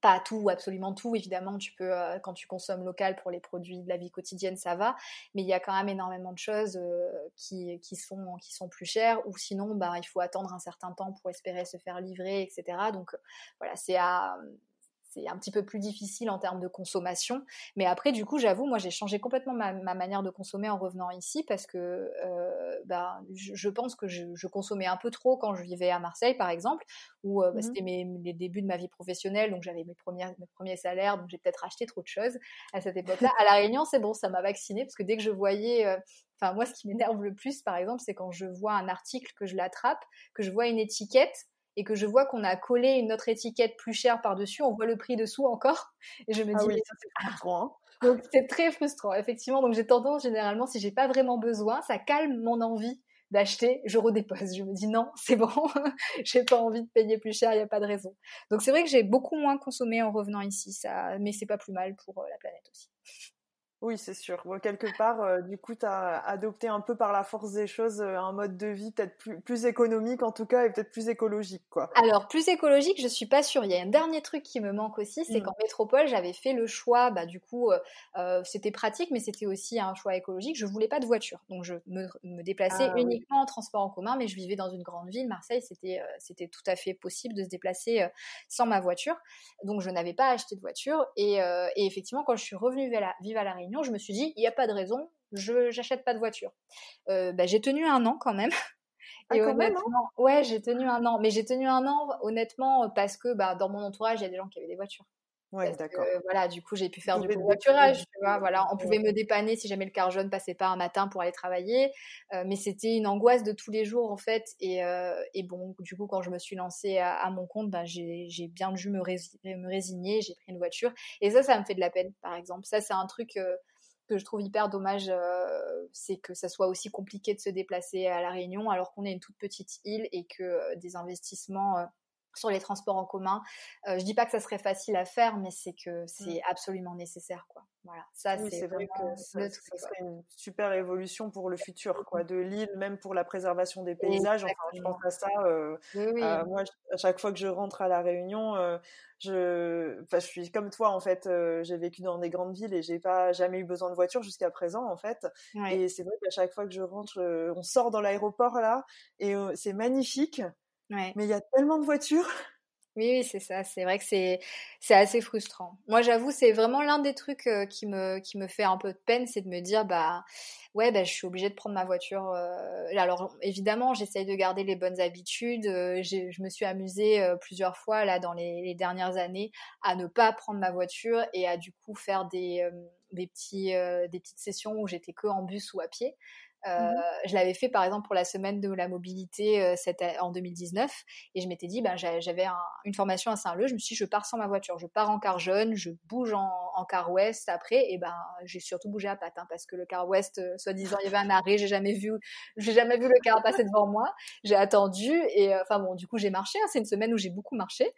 pas tout, absolument tout. Évidemment, tu peux, euh, quand tu consommes local pour les produits de la vie quotidienne, ça va. Mais il y a quand même énormément de choses euh, qui, qui, sont, qui sont plus chères. Ou sinon, bah, il faut attendre un certain temps pour espérer se faire livrer, etc. Donc voilà, c'est à, c'est un petit peu plus difficile en termes de consommation. Mais après, du coup, j'avoue, moi, j'ai changé complètement ma, manière de consommer en revenant ici parce que euh, bah, je, pense que je, consommais un peu trop quand je vivais à Marseille, par exemple, où euh, bah, mmh c'était les débuts de ma vie professionnelle, donc j'avais mes premiers, mes premiers salaires, donc j'ai peut-être acheté trop de choses à cette époque-là. à La Réunion, c'est bon, ça m'a vacciné parce que dès que je voyais... Euh, enfin, moi, ce qui m'énerve le plus, par exemple, c'est quand je vois un article, que je l'attrape, que je vois une étiquette et que je vois qu'on a collé une autre étiquette plus chère par-dessus, on voit le prix dessous encore, et je me ah dis... oui, c'est frustrant. Hein. donc c'est très frustrant, effectivement. Donc j'ai tendance, généralement, si j'ai pas vraiment besoin, ça calme mon envie d'acheter, je redépose. Je me dis non, c'est bon, j'ai pas envie de payer plus cher, il n'y a pas de raison. Donc c'est vrai que j'ai beaucoup moins consommé en revenant ici, ça, mais c'est pas plus mal pour euh, la planète aussi. Oui, c'est sûr. quelque part, euh, du coup, tu as adopté un peu par la force des choses euh, un mode de vie peut-être plus, plus, économique en tout cas et peut-être plus écologique, quoi. Alors, plus écologique, je suis pas sûre. Il y a un dernier truc qui me manque aussi, c'est mmh. qu'en métropole, j'avais fait le choix, bah, du coup, euh, c'était pratique, mais c'était aussi un choix écologique. Je voulais pas de voiture. Donc, je me, me déplaçais ah uniquement en transport en commun, mais je vivais dans une grande ville, Marseille, c'était c'était tout à fait possible de se déplacer sans ma voiture. Donc, je n'avais pas acheté de voiture. Et, et effectivement, quand je suis revenue vivre à La Réunion, je me suis dit, il n'y a pas de raison, je n'achète pas de voiture. Euh, bah, j'ai tenu un an quand même. Ah, Et honnêtement, ouais, j'ai tenu un an. Mais j'ai tenu un an, honnêtement, parce que bah, dans mon entourage, il y a des gens qui avaient des voitures. Ouais, d'accord. Voilà, du coup, j'ai pu faire du covoiturage, tu vois. Voilà, on pouvait me dépanner si jamais le car jaune passait pas un matin pour aller travailler. Euh, mais c'était une angoisse de tous les jours, en fait. Et, euh, et bon, du coup, quand je me suis lancée à, mon compte, ben, j'ai bien dû me, me résigner. J'ai pris une voiture. Et ça, ça me fait de la peine, par exemple. Ça, c'est un truc euh, que je trouve hyper dommage, c'est que ça soit aussi compliqué de se déplacer à La Réunion alors qu'on est une toute petite île et que des investissements sur les transports en commun. Euh, je dis pas que ça serait facile à faire, mais c'est que c'est mmh. absolument nécessaire, quoi. Voilà, ça c'est vrai que ça, serait une super évolution pour le futur, quoi, de l'île, même pour la préservation des paysages. Enfin, je pense à ça. Euh, euh, moi, à chaque fois que je rentre à la Réunion, euh, je, enfin, je suis comme toi en fait. j'ai vécu dans des grandes villes et j'ai pas jamais eu besoin de voiture jusqu'à présent en fait. Et c'est vrai qu'à chaque fois que je rentre, on sort dans l'aéroport là et c'est magnifique. Mais il y a tellement de voitures. Oui, c'est ça. C'est vrai que c'est c'est assez frustrant. Moi, j'avoue, c'est vraiment l'un des trucs euh, qui me qui me fait un peu de peine, c'est de me dire bah ouais, bah, je suis obligée de prendre ma voiture. Euh, alors évidemment, j'essaye de garder les bonnes habitudes. Euh, je me suis amusée plusieurs fois là dans les, les, dernières années à ne pas prendre ma voiture et à du coup faire des des petits des petites sessions où j'étais que en bus ou à pied. Mmh euh, je l'avais fait par exemple pour la semaine de la mobilité euh, en 2019 et je m'étais dit ben j'avais une formation à Saint-Leu, je me suis dit je pars sans ma voiture, je pars en car jeune, je bouge en, car ouest après et ben j'ai surtout bougé à pattes hein, parce que le car ouest euh, soi-disant il y avait un arrêt, j'ai jamais vu j'ai jamais vu le car passer devant moi, j'ai attendu et enfin bon du coup j'ai marché, hein, c'est une semaine où j'ai beaucoup marché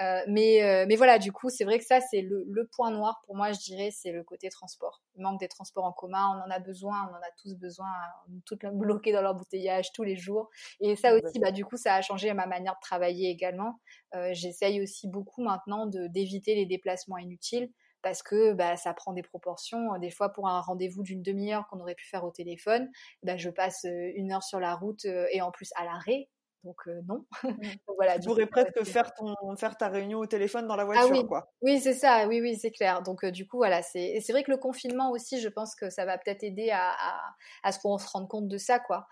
euh, mais, euh, mais voilà, du coup, c'est vrai que ça, c'est le, le, point noir pour moi, je dirais, c'est le côté transport. Il manque des transports en commun, on en a besoin, on en a tous besoin, on est tous bloqués dans l'embouteillage tous les jours. Et ça aussi, bah, du coup, ça a changé ma manière de travailler également. Euh, J'essaye aussi beaucoup maintenant d'éviter les déplacements inutiles parce que bah, ça prend des proportions. Des fois, pour un rendez-vous d'une demi-heure qu'on aurait pu faire au téléphone, bah, je passe une heure sur la route et en plus à l'arrêt donc non. Mmh. voilà, tu pourrais presque faire ton faire ta réunion au téléphone dans la ah voiture, oui. quoi. Oui, c'est ça. Oui, oui, c'est clair. Donc du coup, voilà, c'est c'est vrai que le confinement aussi, je pense que ça va peut-être aider à, à, à ce qu'on se rende compte de ça, quoi.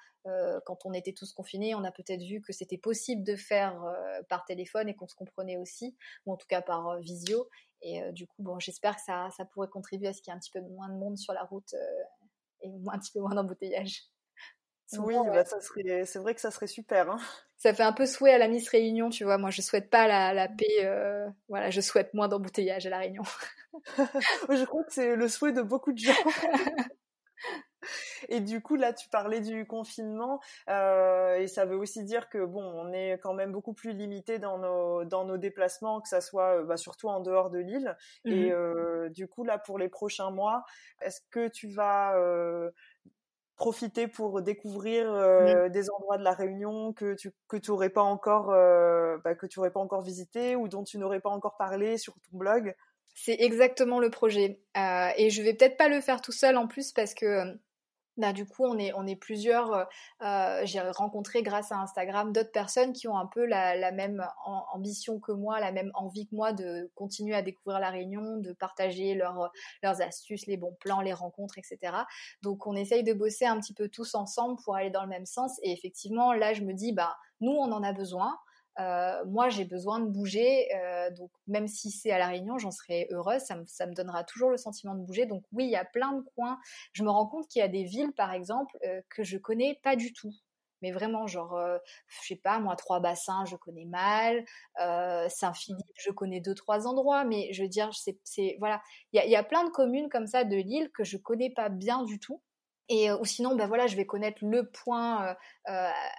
Quand on était tous confinés, on a peut-être vu que c'était possible de faire par téléphone et qu'on se comprenait aussi, ou en tout cas par visio. Et du coup, bon, j'espère que ça, ça pourrait contribuer à ce qu'il y ait un petit peu moins de monde sur la route et un petit peu moins d'embouteillage oui, bah, ça serait, c'est vrai que ça serait super. Hein. Ça fait un peu souhait à la Miss Réunion, tu vois. Moi, je souhaite pas la, la paix. Euh, voilà, je souhaite moins d'embouteillage à la Réunion. je crois que c'est le souhait de beaucoup de gens. Et du coup, là, tu parlais du confinement, euh, et ça veut aussi dire que bon, on est quand même beaucoup plus limité dans nos dans nos déplacements, que ça soit bah, surtout en dehors de l'île. Et mmh euh, du coup, là, pour les prochains mois, est-ce que tu vas profiter pour découvrir mmh. des endroits de la Réunion que tu que tu aurais pas encore bah, que tu aurais pas encore visité ou dont tu n'aurais pas encore parlé sur ton blog? C'est exactement le projet. et je vais peut-être pas le faire tout seul en plus parce que bah, du coup, on est, plusieurs. Euh, euh, j'ai rencontré grâce à Instagram d'autres personnes qui ont un peu la, même ambition que moi, la même envie que moi de continuer à découvrir la Réunion, de partager leurs astuces, les bons plans, les rencontres, etc. Donc, on essaye de bosser un petit peu tous ensemble pour aller dans le même sens. Et effectivement, là, je me dis, bah, nous, on en a besoin. Euh, moi, j'ai besoin de bouger. Euh, donc, même si c'est à La Réunion, j'en serais heureuse. Ça me, donnera toujours le sentiment de bouger. Donc, oui, il y a plein de coins. Je me rends compte qu'il y a des villes, par exemple, euh, que je connais pas du tout. Mais vraiment, genre, je sais pas, moi, trois bassins, je connais mal. Saint-Philippe, je connais deux, trois endroits. Mais je veux dire, c'est, voilà. Il y a, y a plein de communes comme ça de l'île que je connais pas bien du tout. Et ou sinon, ben voilà, je vais connaître le point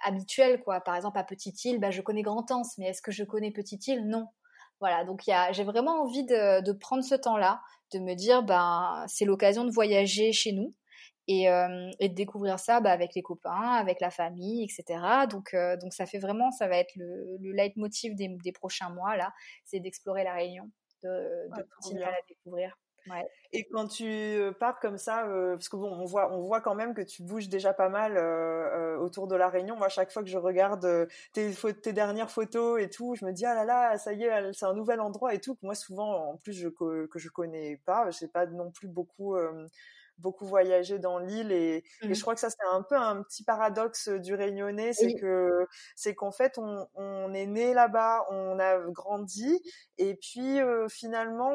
habituel, quoi. Par exemple, à Petite Île, ben, je connais Grand-Anse, mais est-ce que je connais Petite Île? Non. Voilà, donc j'ai vraiment envie de, prendre ce temps-là, de me dire, ben c'est l'occasion de voyager chez nous et, de découvrir ça ben, avec les copains, avec la famille, etc. Donc, donc ça fait vraiment, ça va être le, le leitmotiv des, des prochains mois là, c'est d'explorer la Réunion, de, de continuer à la découvrir. Et quand tu pars comme ça, parce que bon, on voit, on voit quand même que tu bouges déjà pas mal autour de la Réunion. Moi, chaque fois que je regarde tes, dernières photos et tout, je me dis ah là là, ça y est, c'est un nouvel endroit et tout. Que moi, souvent, en plus, je, que je connais pas, j'ai pas non plus beaucoup beaucoup voyagé dans l'île et, et, mmh. je crois que ça c'est un peu un petit paradoxe du Réunionnais, c'est que c'est qu'en fait on, on, est né là-bas, on a grandi et puis euh, finalement,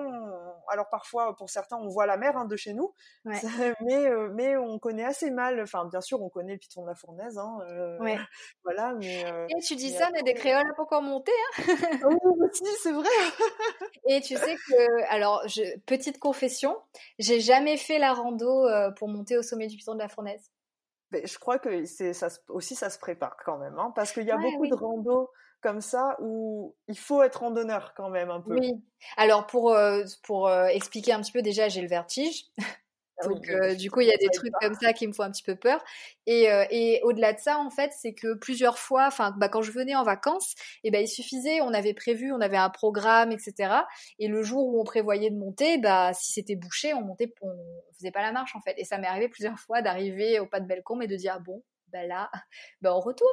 alors parfois pour certains on voit la mer hein, de chez nous, mais euh, mais on connaît assez mal. Enfin bien sûr on connaît le piton de la fournaise, hein, euh, ouais. voilà. Mais et tu dis ça, mais des créoles pas encore monté, hein? Oui aussi c'est vrai. et tu sais que alors je, petite confession, j'ai jamais fait la rando euh, pour monter au sommet du piton de la fournaise je crois que c'est ça aussi ça se prépare quand même, hein, parce qu'il y a beaucoup de rando comme ça où il faut être randonneur quand même un peu. Oui. Alors pour euh, pour euh, expliquer un petit peu déjà, j'ai le vertige. Ah Donc, euh, du coup, il y a des trucs comme ça qui me font un petit peu peur. Et, euh, et au-delà de ça, en fait, c'est que plusieurs fois, enfin, bah, quand je venais en vacances, et eh ben, il suffisait, on avait prévu, on avait un programme, etc. Et le jour où on prévoyait de monter, bah, si c'était bouché, on montait, on faisait pas la marche, en fait. Et ça m'est arrivé plusieurs fois d'arriver au pas de Bellecombe et de dire, bon, bah là, bah on retourne.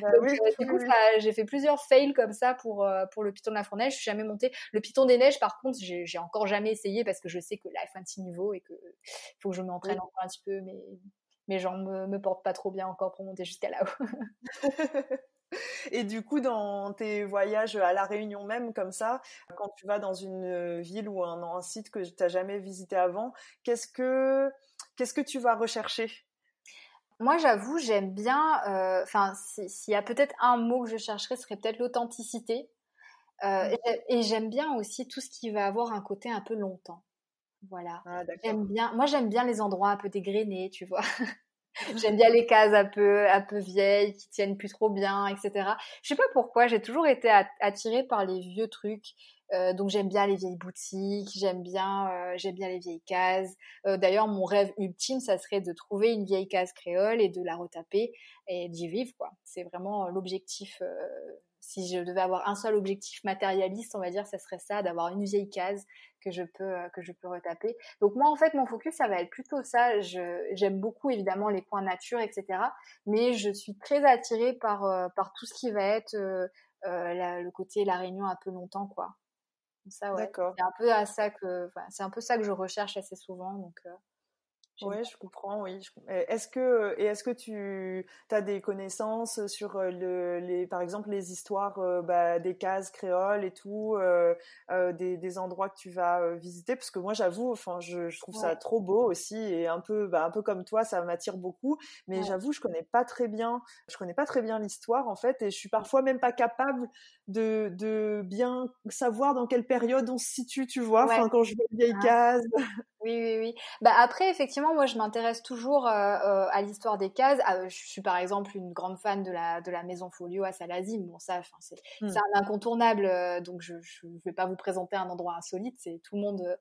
Bah euh, du coup, j'ai fait plusieurs fails comme ça pour, euh, pour le Python de la Fournaise. Je suis jamais montée. Le Python des Neiges, par contre, j'ai encore jamais essayé parce que je sais que là, il faut un petit niveau et que faut que je m'entraîne encore un petit peu. Mais mes jambes me, me portent pas trop bien encore pour monter jusqu'à là-haut. Et du coup, dans tes voyages à La Réunion même, comme ça, quand tu vas dans une euh, ville ou un, un site que tu n'as jamais visité avant, qu'est-ce que, qu'est-ce que tu vas rechercher? Moi, j'avoue, j'aime bien. Euh, enfin, s'il y a peut-être un mot que je chercherais, ce serait peut-être l'authenticité. Euh, mmh. et, j'aime bien aussi tout ce qui va avoir un côté un peu longtemps. Voilà. Ah, j'aime bien. Moi, j'aime bien les endroits un peu dégrenés, tu vois. j'aime bien les cases un peu, un peu vieilles, qui tiennent plus trop bien, etc. Je sais pas pourquoi. J'ai toujours été attirée par les vieux trucs. Euh, donc j'aime bien les vieilles boutiques, j'aime bien, euh, j'aime bien les vieilles cases. Euh, d'ailleurs, mon rêve ultime, ça serait de trouver une vieille case créole et de la retaper et d'y vivre. quoi. C'est vraiment l'objectif. si je devais avoir un seul objectif matérialiste, on va dire, ça serait ça, d'avoir une vieille case que je peux que je peux retaper. Donc moi, en fait, mon focus, ça va être plutôt ça. J'aime beaucoup évidemment les coins nature, etc. Mais je suis très attirée par par tout ce qui va être le côté la Réunion un peu longtemps, quoi. Ça, ouais. C'est un peu à ça que, c'est un peu ça que je recherche assez souvent. Donc, euh, oui, je comprends, oui. Est-ce que, et est-ce que tu as des connaissances sur euh, le, les, par exemple, les histoires euh, bah, des cases créoles et tout, euh, des, des, endroits que tu vas visiter? Parce que moi, j'avoue, enfin, je, je, trouve ça trop beau aussi et un peu, bah, un peu comme toi, ça m'attire beaucoup. Mais j'avoue, je connais pas très bien, je connais pas très bien l'histoire en fait, et je suis parfois même pas capable de, de bien savoir dans quelle période on se situe, tu vois. Enfin, quand je vois une vieille case. Oui, oui, oui. Bah après, effectivement, moi, je m'intéresse toujours euh, euh, à l'histoire des cases. Ah, je suis par exemple une grande fan de la de la maison Folio à Salazim. Bon, ça, c'est mmh. un incontournable. Euh, donc, je ne vais pas vous présenter un endroit insolite. C'est tout le monde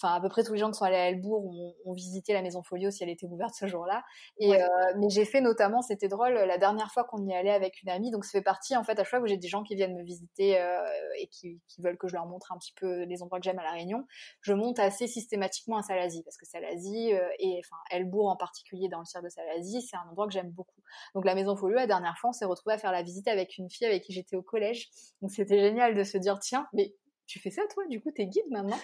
enfin à peu près tous les gens qui sont allés à Elbourg ont, visité la maison Folio si elle était ouverte ce jour-là. Et euh, mais j'ai fait notamment, c'était drôle, la dernière fois qu'on y allait avec une amie, donc ça fait partie en fait à chaque fois où j'ai des gens qui viennent me visiter euh, et qui, veulent que je leur montre un petit peu les endroits que j'aime à la Réunion, je monte assez systématiquement à Salazie parce que Salazie euh, et enfin Elbourg en particulier dans le cirque de Salazie, c'est un endroit que j'aime beaucoup. Donc la maison Folio, la dernière fois, on s'est retrouvé à faire la visite avec une fille avec qui j'étais au collège, donc c'était génial de se dire tiens, mais tu fais ça toi du coup t'es guide maintenant?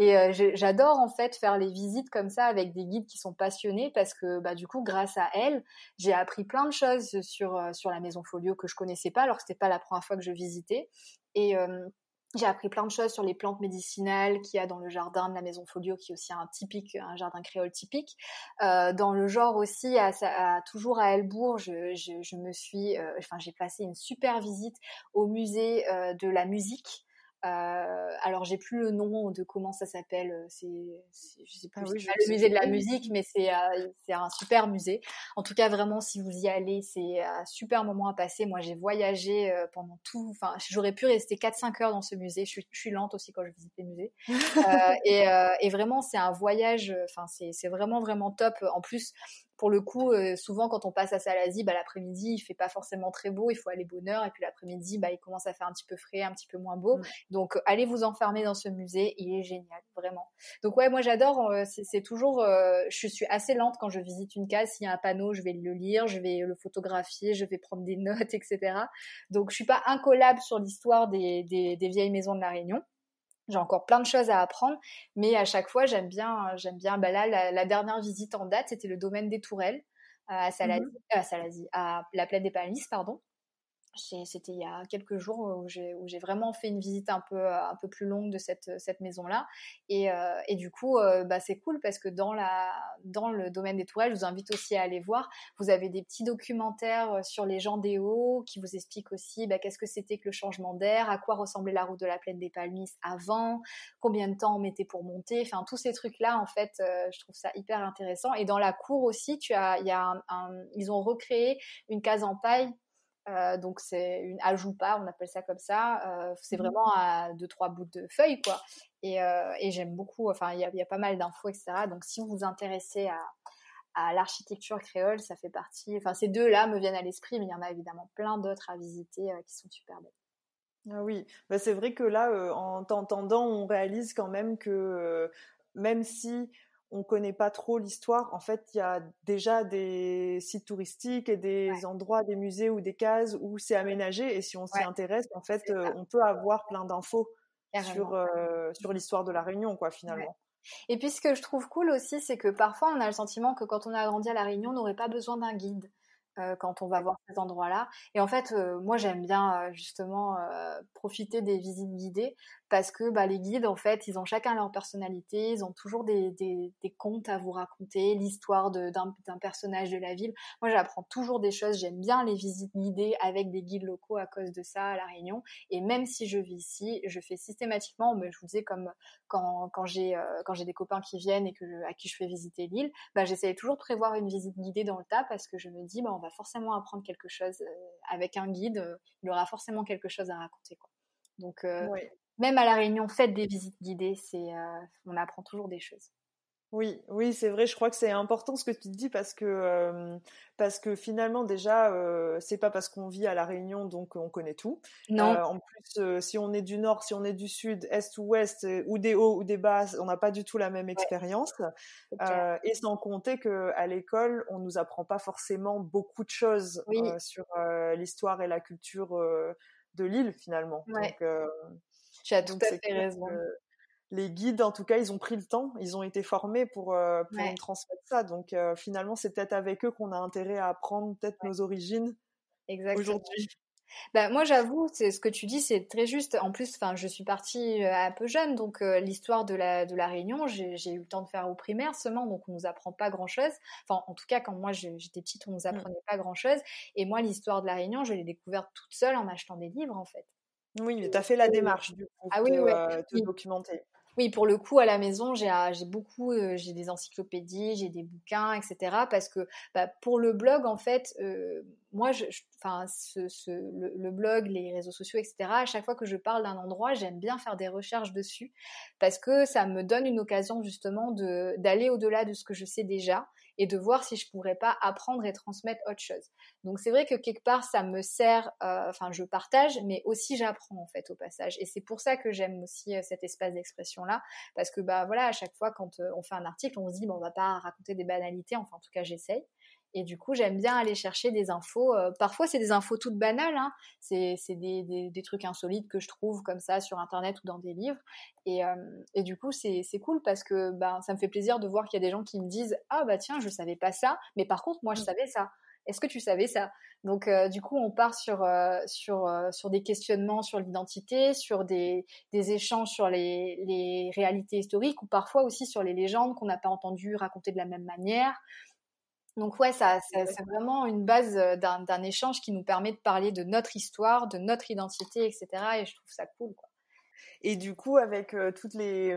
Et euh, j'adore en fait faire les visites comme ça avec des guides qui sont passionnés parce que bah du coup grâce à elle j'ai appris plein de choses sur euh, sur la maison Folio que je connaissais pas alors que c'était pas la première fois que je visitais et euh, j'ai appris plein de choses sur les plantes médicinales qu'il y a dans le jardin de la maison Folio, qui est aussi un typique, un jardin créole typique. dans le genre aussi, toujours à Elbourg, je, me suis, j'ai passé une super visite au musée de la musique. Euh, alors j'ai plus le nom de comment ça s'appelle. Euh, c'est, je sais pas, ah le musée de la musique, mais c'est euh, c'est un super musée. En tout cas, vraiment, si vous y allez, c'est un super moment à passer. Moi, j'ai voyagé pendant tout. Enfin, j'aurais pu rester 4-5 heures dans ce musée. Je suis, je suis, lente aussi quand je visite les musées. et, et, vraiment, c'est un voyage. Enfin, c'est vraiment vraiment top. En plus, pour le coup, euh, souvent quand on passe à Salazie, bah, l'après-midi il fait pas forcément très beau, il faut aller bonne heure, et puis l'après-midi bah, il commence à faire un petit peu frais, un petit peu moins beau. Donc allez vous enfermer dans ce musée, il est génial, vraiment. Donc ouais, moi j'adore, euh, c'est toujours, euh, je suis assez lente quand je visite une case, s'il y a un panneau, je vais le lire, je vais le photographier, je vais prendre des notes, etc. Donc je suis pas incollable sur l'histoire des, des vieilles maisons de la Réunion. J'ai encore plein de choses à apprendre, mais à chaque fois, j'aime bien, j'aime bien. Bah là, la, dernière visite en date, c'était le domaine des Tourelles à Salazie, mmh à, Salazie, à la plaine des Palmis, pardon. C'était il y a quelques jours où j'ai vraiment fait une visite un peu, un peu plus longue de cette, cette maison-là. Et, euh, et, du coup, euh, bah, c'est cool parce que dans, la, dans le domaine des tourelles, je vous invite aussi à aller voir. Vous avez des petits documentaires euh, sur les gens des hauts qui vous expliquent aussi bah, qu'est-ce que c'était que le changement d'air, à quoi ressemblait la route de la plaine des Palmis avant, combien de temps on mettait pour monter. Enfin, tous ces trucs-là, en fait, je trouve ça hyper intéressant. Et dans la cour aussi, tu as, y a ils ont recréé une case en paille euh, donc c'est une pas on appelle ça comme ça. Euh, c'est mmh vraiment à deux trois bouts de feuilles quoi. Et, euh, et j'aime beaucoup. Enfin, il y a, y a, pas mal d'infos etc. Donc si vous vous intéressez à, à l'architecture créole, ça fait partie. Enfin, ces deux là me viennent à l'esprit, mais il y en a évidemment plein d'autres à visiter qui sont super belles. Ah oui, bah, c'est vrai que là, en t'entendant, on réalise quand même que même si on connaît pas trop l'histoire. En fait, il y a déjà des sites touristiques et des endroits, des musées ou des cases où c'est aménagé. Et si on s'y intéresse, en fait, euh, on peut avoir plein d'infos sur, euh, sur l'histoire de la Réunion, quoi, finalement. Et puis, ce que je trouve cool aussi, c'est que parfois, on a le sentiment que quand on a grandi à la Réunion, on n'aurait pas besoin d'un guide. Euh, quand on va voir ces endroits-là. Et en fait, moi, j'aime bien justement profiter des visites guidées parce que bah, les guides, en fait, ils ont chacun leur personnalité, ils ont toujours des, contes à vous raconter, l'histoire d'un personnage de la ville. Moi, j'apprends toujours des choses, j'aime bien les visites guidées avec des guides locaux à cause de ça à La Réunion. Et même si je vis ici, je fais systématiquement, je vous disais, comme quand, euh, quand j'ai des copains qui viennent et que à qui je fais visiter l'île, bah, toujours de prévoir une visite guidée dans le tas parce que je me dis, bah, on va forcément apprendre quelque chose euh, avec un guide, euh, il aura forcément quelque chose à raconter. Donc, même à la Réunion, faites des visites guidées, c'est, euh, on apprend toujours des choses. Oui, oui, c'est vrai. Je crois que c'est important ce que tu dis parce que euh, parce que finalement déjà euh, c'est pas parce qu'on vit à la Réunion donc on connaît tout. Non. en plus, si on est du Nord, si on est du Sud, Est ou Ouest, ou des hauts ou des bas, on n'a pas du tout la même expérience. et sans compter que à l'école, on nous apprend pas forcément beaucoup de choses sur l'histoire et la culture de l'île finalement. Donc, tu as tout à fait raison. Les guides, en tout cas, ils ont pris le temps, ils ont été formés pour, euh, pour nous transmettre ça. Donc euh, finalement, c'est peut-être avec eux qu'on a intérêt à apprendre peut-être nos origines aujourd'hui. Bah, moi, j'avoue, c'est ce que tu dis, c'est très juste. En plus, enfin, je suis partie euh, un peu jeune, donc l'histoire de la de la Réunion, j'ai eu le temps de faire au primaire seulement, donc on nous apprend pas grand chose. Enfin, en tout cas, quand moi j'étais petite, on nous mmh. apprenait pas grand chose. Et moi, l'histoire de la Réunion, je l'ai découverte toute seule en achetant des livres, en fait. Oui, tu as fait la démarche du coup, ah, oui, de, te documenter. Oui, pour le coup, à la maison, j'ai beaucoup, j'ai des encyclopédies, j'ai des bouquins, etc. Parce que bah, pour le blog, en fait, moi, je, le, blog, les réseaux sociaux, etc. À chaque fois que je parle d'un endroit, j'aime bien faire des recherches dessus parce que ça me donne une occasion justement d'aller au-delà de ce que je sais déjà et de voir si je pourrais pas apprendre et transmettre autre chose. Donc c'est vrai que quelque part ça me sert, euh, enfin je partage, mais aussi j'apprends en fait au passage. Et c'est pour ça que j'aime aussi euh, cet espace d'expression là, parce que bah voilà à chaque fois quand euh, on fait un article, on se dit bon on va pas raconter des banalités, enfin en tout cas j'essaye. Et du coup, j'aime bien aller chercher des infos. parfois, c'est des infos toutes banales. Hein. C'est des, des, des, trucs insolites que je trouve comme ça sur Internet ou dans des livres. Et, et du coup, c'est cool parce que ben, ça me fait plaisir de voir qu'il y a des gens qui me disent Ah bah tiens, je savais pas ça. Mais par contre, moi, je mmh. savais ça. Est-ce que tu savais ça? Donc, du coup, on part sur, sur, sur des questionnements sur l'identité, sur des, des, échanges sur les, les, réalités historiques ou parfois aussi sur les légendes qu'on n'a pas entendues racontées de la même manière. Donc ouais, ça, c'est vraiment une base d'un échange qui nous permet de parler de notre histoire, de notre identité, etc. Et je trouve ça cool. Quoi. Et du coup, avec les,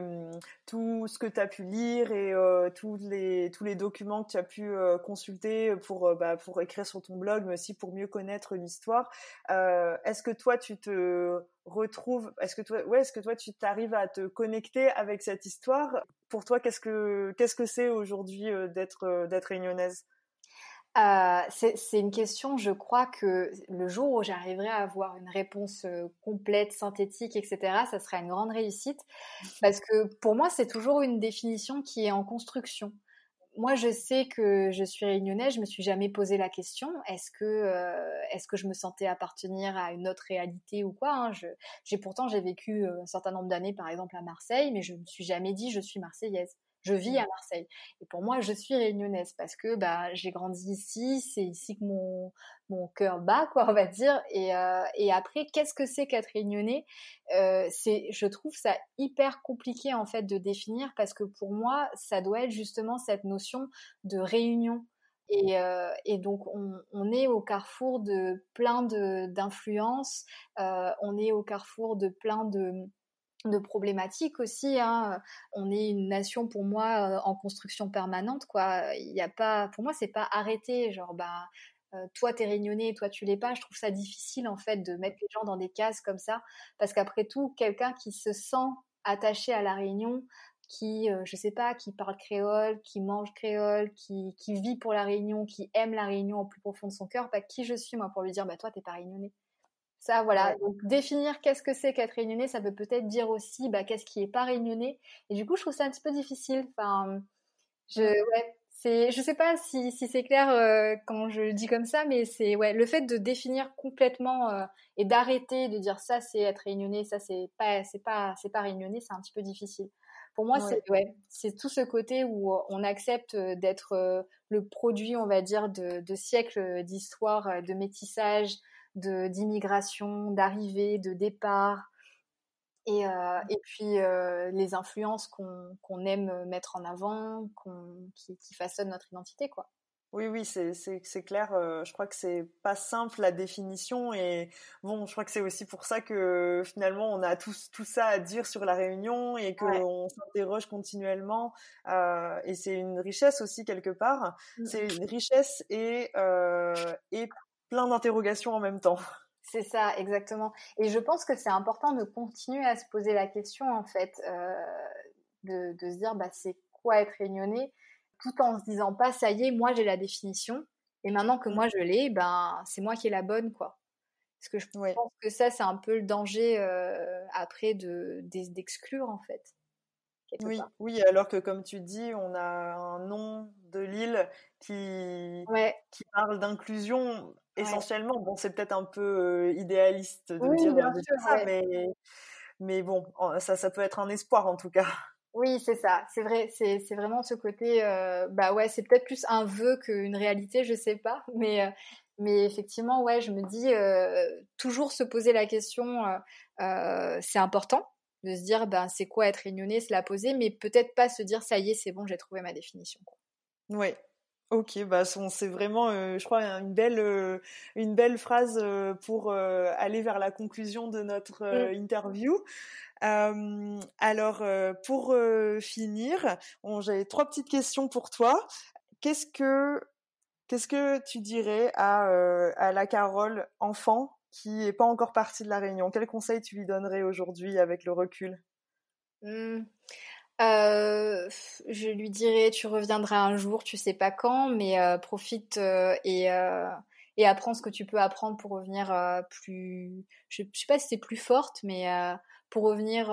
tout ce que tu as pu lire et tous, les, documents que tu as pu consulter pour, bah, pour écrire sur ton blog, mais aussi pour mieux connaître l'histoire, est-ce que toi, tu te retrouves, est-ce que toi, ouais, est-ce que toi, tu t'arrives à te connecter avec cette histoire? Pour toi, qu'est-ce que qu'est-ce que c'est aujourd'hui d'être d'être réunionnaise? Euh, c'est une question, je crois que le jour où j'arriverai à avoir une réponse euh, complète, synthétique, etc., ça sera une grande réussite. Parce que pour moi, c'est toujours une définition qui est en construction. Moi, je sais que je suis réunionnaise, je me suis jamais posé la question est-ce que, euh, est-ce que je me sentais appartenir à une autre réalité ou quoi hein? J'ai pourtant j'ai vécu un certain nombre d'années, par exemple à Marseille, mais je me suis jamais dit je suis marseillaise. Je vis à mmh. Marseille. Et pour moi, je suis réunionnaise parce que bah, j'ai grandi ici, c'est ici que mon, mon cœur bat, quoi, on va dire. Et, euh, et après, qu'est-ce que c'est qu'être réunionnais? Euh, c'est, Je trouve ça hyper compliqué en fait de définir parce que pour moi, ça doit être justement cette notion de réunion. Et, euh, et, donc on, on, est au carrefour de plein d'influences, euh, on est au carrefour de plein de, de problématiques aussi. Hein. On est une nation pour moi euh, en construction permanente, quoi. Il a pas, pour moi, c'est pas arrêté. Genre, bah, euh, toi t'es réunionnais, toi tu l'es pas. Je trouve ça difficile en fait de mettre les gens dans des cases comme ça, parce qu'après tout, quelqu'un qui se sent attaché à la Réunion, qui, euh, je sais pas, qui parle créole, qui mange créole, qui, qui, vit pour la Réunion, qui aime la Réunion au plus profond de son cœur, pas qui je suis moi pour lui dire, bah toi t'es pas réunionnais. Ça, voilà. Donc, définir qu'est-ce que c'est qu'être réunionnais, ça peut peut-être dire aussi bah, qu'est-ce qui est pas réunionnais. Et du coup, je trouve ça un petit peu difficile. Enfin, je, ouais, c'est, je sais pas si, si c'est clair euh, quand je le dis comme ça, mais c'est ouais, le fait de définir complètement euh, et d'arrêter de dire ça c'est être réunionnais, ça c'est pas, c'est pas, c'est pas réunionnais, c'est un petit peu difficile. Pour moi, c'est ouais, c'est tout ce côté où on accepte d'être euh, le produit, on va dire, de, de siècles d'histoire, de métissage, d'immigration, d'arrivée, de départ, et, euh, et puis euh, les influences qu'on aime mettre en avant, qui, qui, façonnent notre identité, quoi. Oui, oui, c'est clair. Euh, je crois que c'est pas simple la définition et bon, je crois que c'est aussi pour ça que finalement on a tout, tout ça à dire sur la Réunion et qu'on s'interroge continuellement. et c'est une richesse aussi quelque part. Mmh. C'est une richesse et, et plein d'interrogations en même temps. C'est ça, exactement. Et je pense que c'est important de continuer à se poser la question, en fait, euh, de, de, se dire, bah, c'est quoi être réunionnais, tout en se disant pas, ça y est, moi j'ai la définition, et maintenant que moi je l'ai, ben, c'est moi qui ai la bonne, quoi. Parce que je pense que ça, c'est un peu le danger euh, après de d'exclure, en fait. Oui, oui, alors que comme tu dis, on a un nom de l'île qui, qui parle d'inclusion essentiellement. Bon, c'est peut-être un peu euh, idéaliste de dire, ça, mais, mais bon, ça, ça peut être un espoir en tout cas. Oui, c'est ça, c'est vrai, c'est, vraiment ce côté, euh, bah ouais, c'est peut-être plus un vœu qu'une réalité, je sais pas, mais, euh, mais effectivement, ouais, je me dis, toujours se poser la question, c'est important de se dire, ben, c'est quoi être réunionnais, se la poser, mais peut-être pas se dire, ça y est, c'est bon, j'ai trouvé ma définition. Quoi. Oui, Ok, bah c'est vraiment, je crois, une belle, une belle phrase pour aller vers la conclusion de notre mmh. interview. alors, pour finir, j'avais trois petites questions pour toi. Qu'est-ce que, qu'est-ce que tu dirais à, à la Carole enfant qui n'est pas encore partie de la réunion Quel conseil tu lui donnerais aujourd'hui avec le recul? Mmh. Euh, je lui dirais, tu reviendras un jour, tu sais pas quand, mais euh, profite euh, et, apprends ce que tu peux apprendre pour revenir plus. Je, sais pas si c'est plus forte, mais pour revenir,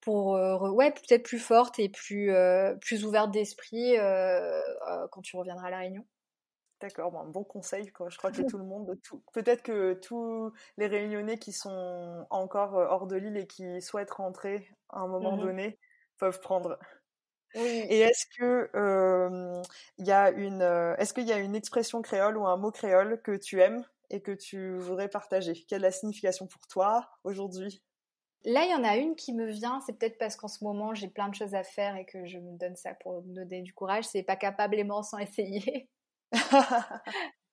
pour ouais peut-être plus forte et plus plus ouverte d'esprit quand tu reviendras à la Réunion. D'accord, bon, bon conseil. Quoi. Je crois que tout le monde, peut-être que tous les Réunionnais qui sont encore hors de l'île et qui souhaitent rentrer à un moment mmh donné peuvent prendre. Et est-ce que il y a une, est-ce qu'il y a une expression créole ou un mot créole que tu aimes et que tu voudrais partager? Quelle est la signification pour toi aujourd'hui? Là, il y en a une qui me vient, c'est peut-être parce qu'en ce moment j'ai plein de choses à faire et que je me donne ça pour me donner du courage. C'est pas capable aimant sans essayer.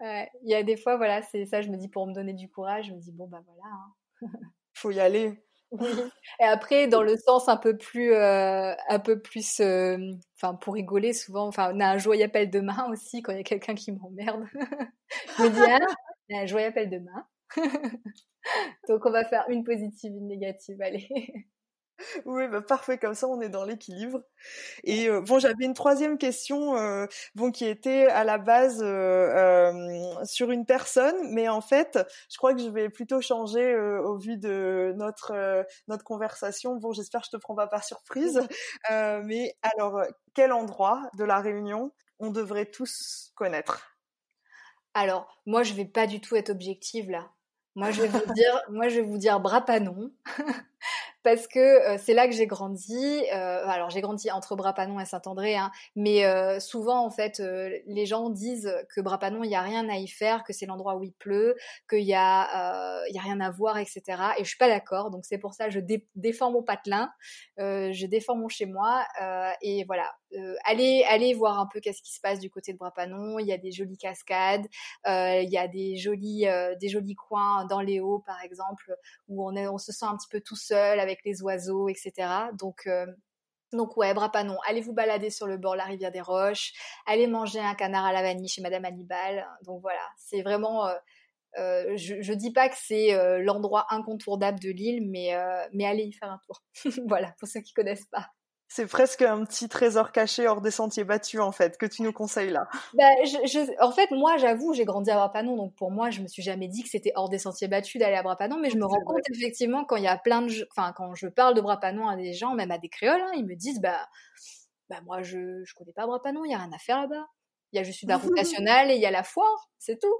Il y a des fois, voilà, c'est ça, je me dis pour me donner du courage, je me dis bon bah voilà. Hein. Faut y aller. Et après, dans le sens un peu plus, euh, un peu plus, euh, enfin pour rigoler souvent, enfin on a un joyeux appel de main aussi quand il y a quelqu'un qui m'emmerde. je me dis ah, il y a un joyeux appel de main. Donc on va faire une positive, une négative, allez. Oui, bah parfait, comme ça on est dans l'équilibre. Et euh, bon, j'avais une troisième question, euh, bon, qui était à la base euh, sur une personne, mais en fait, je crois que je vais plutôt changer au vu de notre notre conversation. Bon, j'espère que je te prends pas par surprise, mais alors, quel endroit de la Réunion on devrait tous connaître? Alors, moi, je vais pas du tout être objective là. Moi, je vais vous dire, moi, je vais vous dire Brapanon. parce que euh, c'est là que j'ai grandi. Euh, alors j'ai grandi entre Brapanon et Saint-André, hein, mais euh, souvent en fait les gens disent que Brapanon il y a rien à y faire, que c'est l'endroit où il pleut, qu'il y a il y a rien à voir, etc. Et je suis pas d'accord. Donc c'est pour ça que je défends mon patelin, je défends mon chez moi et voilà. allez allez voir un peu qu'est-ce qui se passe du côté de Brapanon. Il y a des jolies cascades, il y a des jolis des jolis coins dans les hauts par exemple où on est on se sent un petit peu tout seul les oiseaux, etc. Donc, euh, donc ouais, Brapanon, allez vous balader sur le bord de la rivière des Roches, allez manger un canard à la vanille chez Madame Hannibal. Donc voilà, c'est vraiment... Euh, euh, je, je dis pas que c'est l'endroit incontournable de l'île, mais, mais allez y faire un tour. voilà, pour ceux qui connaissent pas. C'est presque un petit trésor caché hors des sentiers battus, en fait, que tu nous conseilles là. Bah, je, en fait, moi, j'avoue, j'ai grandi à Brapanon, donc pour moi, je me suis jamais dit que c'était hors des sentiers battus d'aller à Brapanon, mais je me rends compte effectivement quand il y a plein de, enfin, quand je parle de Brapanon à des gens, même à des créoles, hein, ils me disent, bah, bah, moi, je, je connais pas Brapanon, il y a rien à faire là-bas. Il y a juste la route nationale et il y a la foire, c'est tout.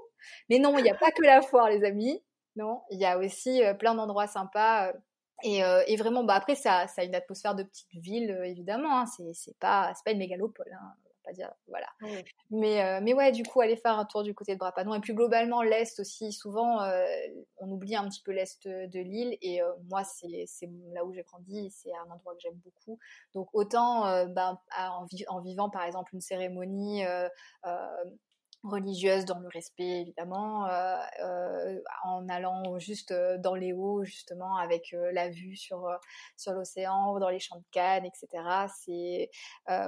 Mais non, il n'y a pas que la foire, les amis. Non, il y a aussi euh, plein d'endroits sympas. Euh, et, euh, et, vraiment, bah après, ça, ça a une atmosphère de petite ville, euh, évidemment. Hein, c'est, c'est pas, c'est pas une mégalopole. Hein, pas dire, voilà. Mais, euh, mais ouais, du coup, aller faire un tour du côté de Brapanon. Et puis globalement, l'est aussi. Souvent, on oublie un petit peu l'est de l'île. Et moi, c'est, c'est là où j'ai grandi. C'est un endroit que j'aime beaucoup. Donc autant, bah, en, en, vivant par exemple une cérémonie religieuse dans le respect évidemment, euh, euh, en allant juste euh, dans les hauts justement avec la vue sur sur l'océan, dans les champs de canne, etc. C'est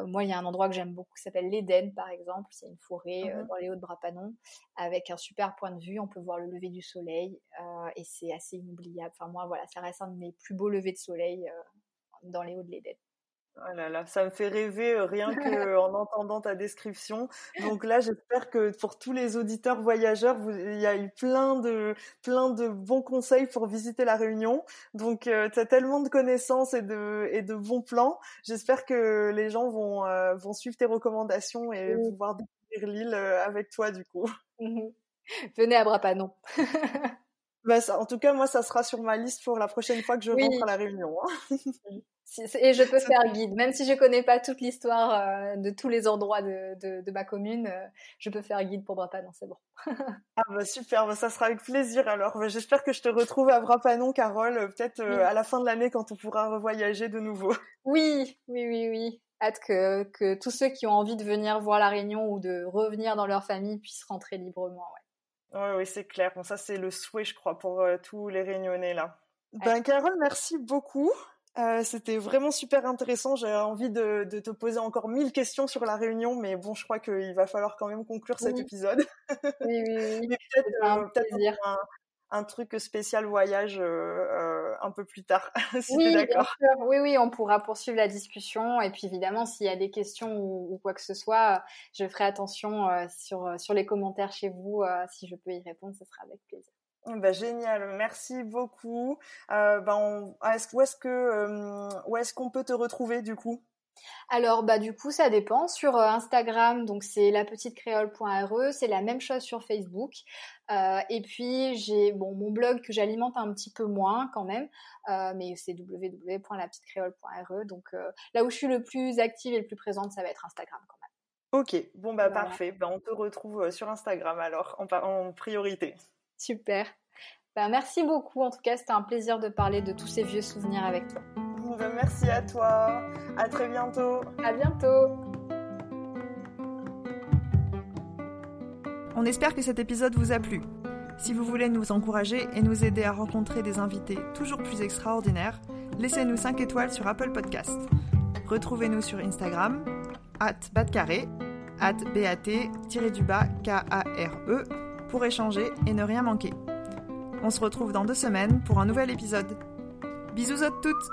moi il y a un endroit que j'aime beaucoup qui s'appelle l'Éden par exemple, c'est une forêt mmh dans les hauts de Brapanon avec un super point de vue, on peut voir le lever du soleil et c'est assez inoubliable. Enfin moi voilà, ça reste un de mes plus beaux levers de soleil dans les hauts de l'Éden. Oh là là, ça me fait rêver euh, rien qu'en entendant ta description. Donc là, j'espère que pour tous les auditeurs voyageurs, il y a eu plein de, plein de bons conseils pour visiter la Réunion. Donc euh, tu as tellement de connaissances et de, et de bons plans. J'espère que les gens vont, euh, vont suivre tes recommandations et pouvoir découvrir l'île avec toi du coup. Venez à Brapanon. bah, en tout cas, moi, ça sera sur ma liste pour la prochaine fois que je rentre à la Réunion. Hein. Et je peux faire guide, même si je connais pas toute l'histoire euh, de tous les endroits de, de, ma commune, euh, je peux faire guide pour Brapanon, c'est bon. ah bah super, bah ça sera avec plaisir alors. Bah, j'espère que je te retrouve à Brapanon, Carole, euh, peut-être à la fin de l'année quand on pourra revoyager de nouveau. Oui, oui, oui, oui. hâte que, que tous ceux qui ont envie de venir voir la Réunion ou de revenir dans leur famille puissent rentrer librement. Ouais. Oui, c'est clair. Bon, ça, c'est le souhait, je crois, pour euh, tous les Réunionnais là. Ben, Carole, merci beaucoup. Euh, c'était vraiment super intéressant. J'avais envie de, de, te poser encore mille questions sur la Réunion, mais bon, je crois qu'il va falloir quand même conclure cet épisode. Oui, oui, oui. peut-être peut un, un, truc spécial voyage euh, euh un peu plus tard, si oui, d'accord. Oui, oui, on pourra poursuivre la discussion. Et puis évidemment, s'il y a des questions ou, ou, quoi que ce soit, je ferai attention euh, sur, sur les commentaires chez vous. si je peux y répondre, ce sera avec plaisir. Bah, génial, merci beaucoup. Euh, bah, on, est-ce, où est-ce que euh, où est-ce qu'on peut te retrouver du coup? Alors bah du coup ça dépend sur euh, Instagram donc c'est la petite créole.re c'est la même chose sur Facebook euh, et puis j'ai bon mon blog que j'alimente un petit peu moins quand même euh, mais c'est www.lapetitecréole.re donc euh, là où je suis le plus active et le plus présente ça va être Instagram quand même. Ok bon bah voilà. parfait bah, on te retrouve sur Instagram alors en, en priorité. Super. Ben, merci beaucoup. En tout cas, c'était un plaisir de parler de tous ces vieux souvenirs avec toi. Ben, merci à toi. À très bientôt. À bientôt. On espère que cet épisode vous a plu. Si vous voulez nous encourager et nous aider à rencontrer des invités toujours plus extraordinaires, laissez-nous 5 étoiles sur Apple Podcast. Retrouvez-nous sur Instagram, at batcarré, at bat-k-a-r-e, pour échanger et ne rien manquer. On se retrouve dans deux semaines pour un nouvel épisode. Bisous à toutes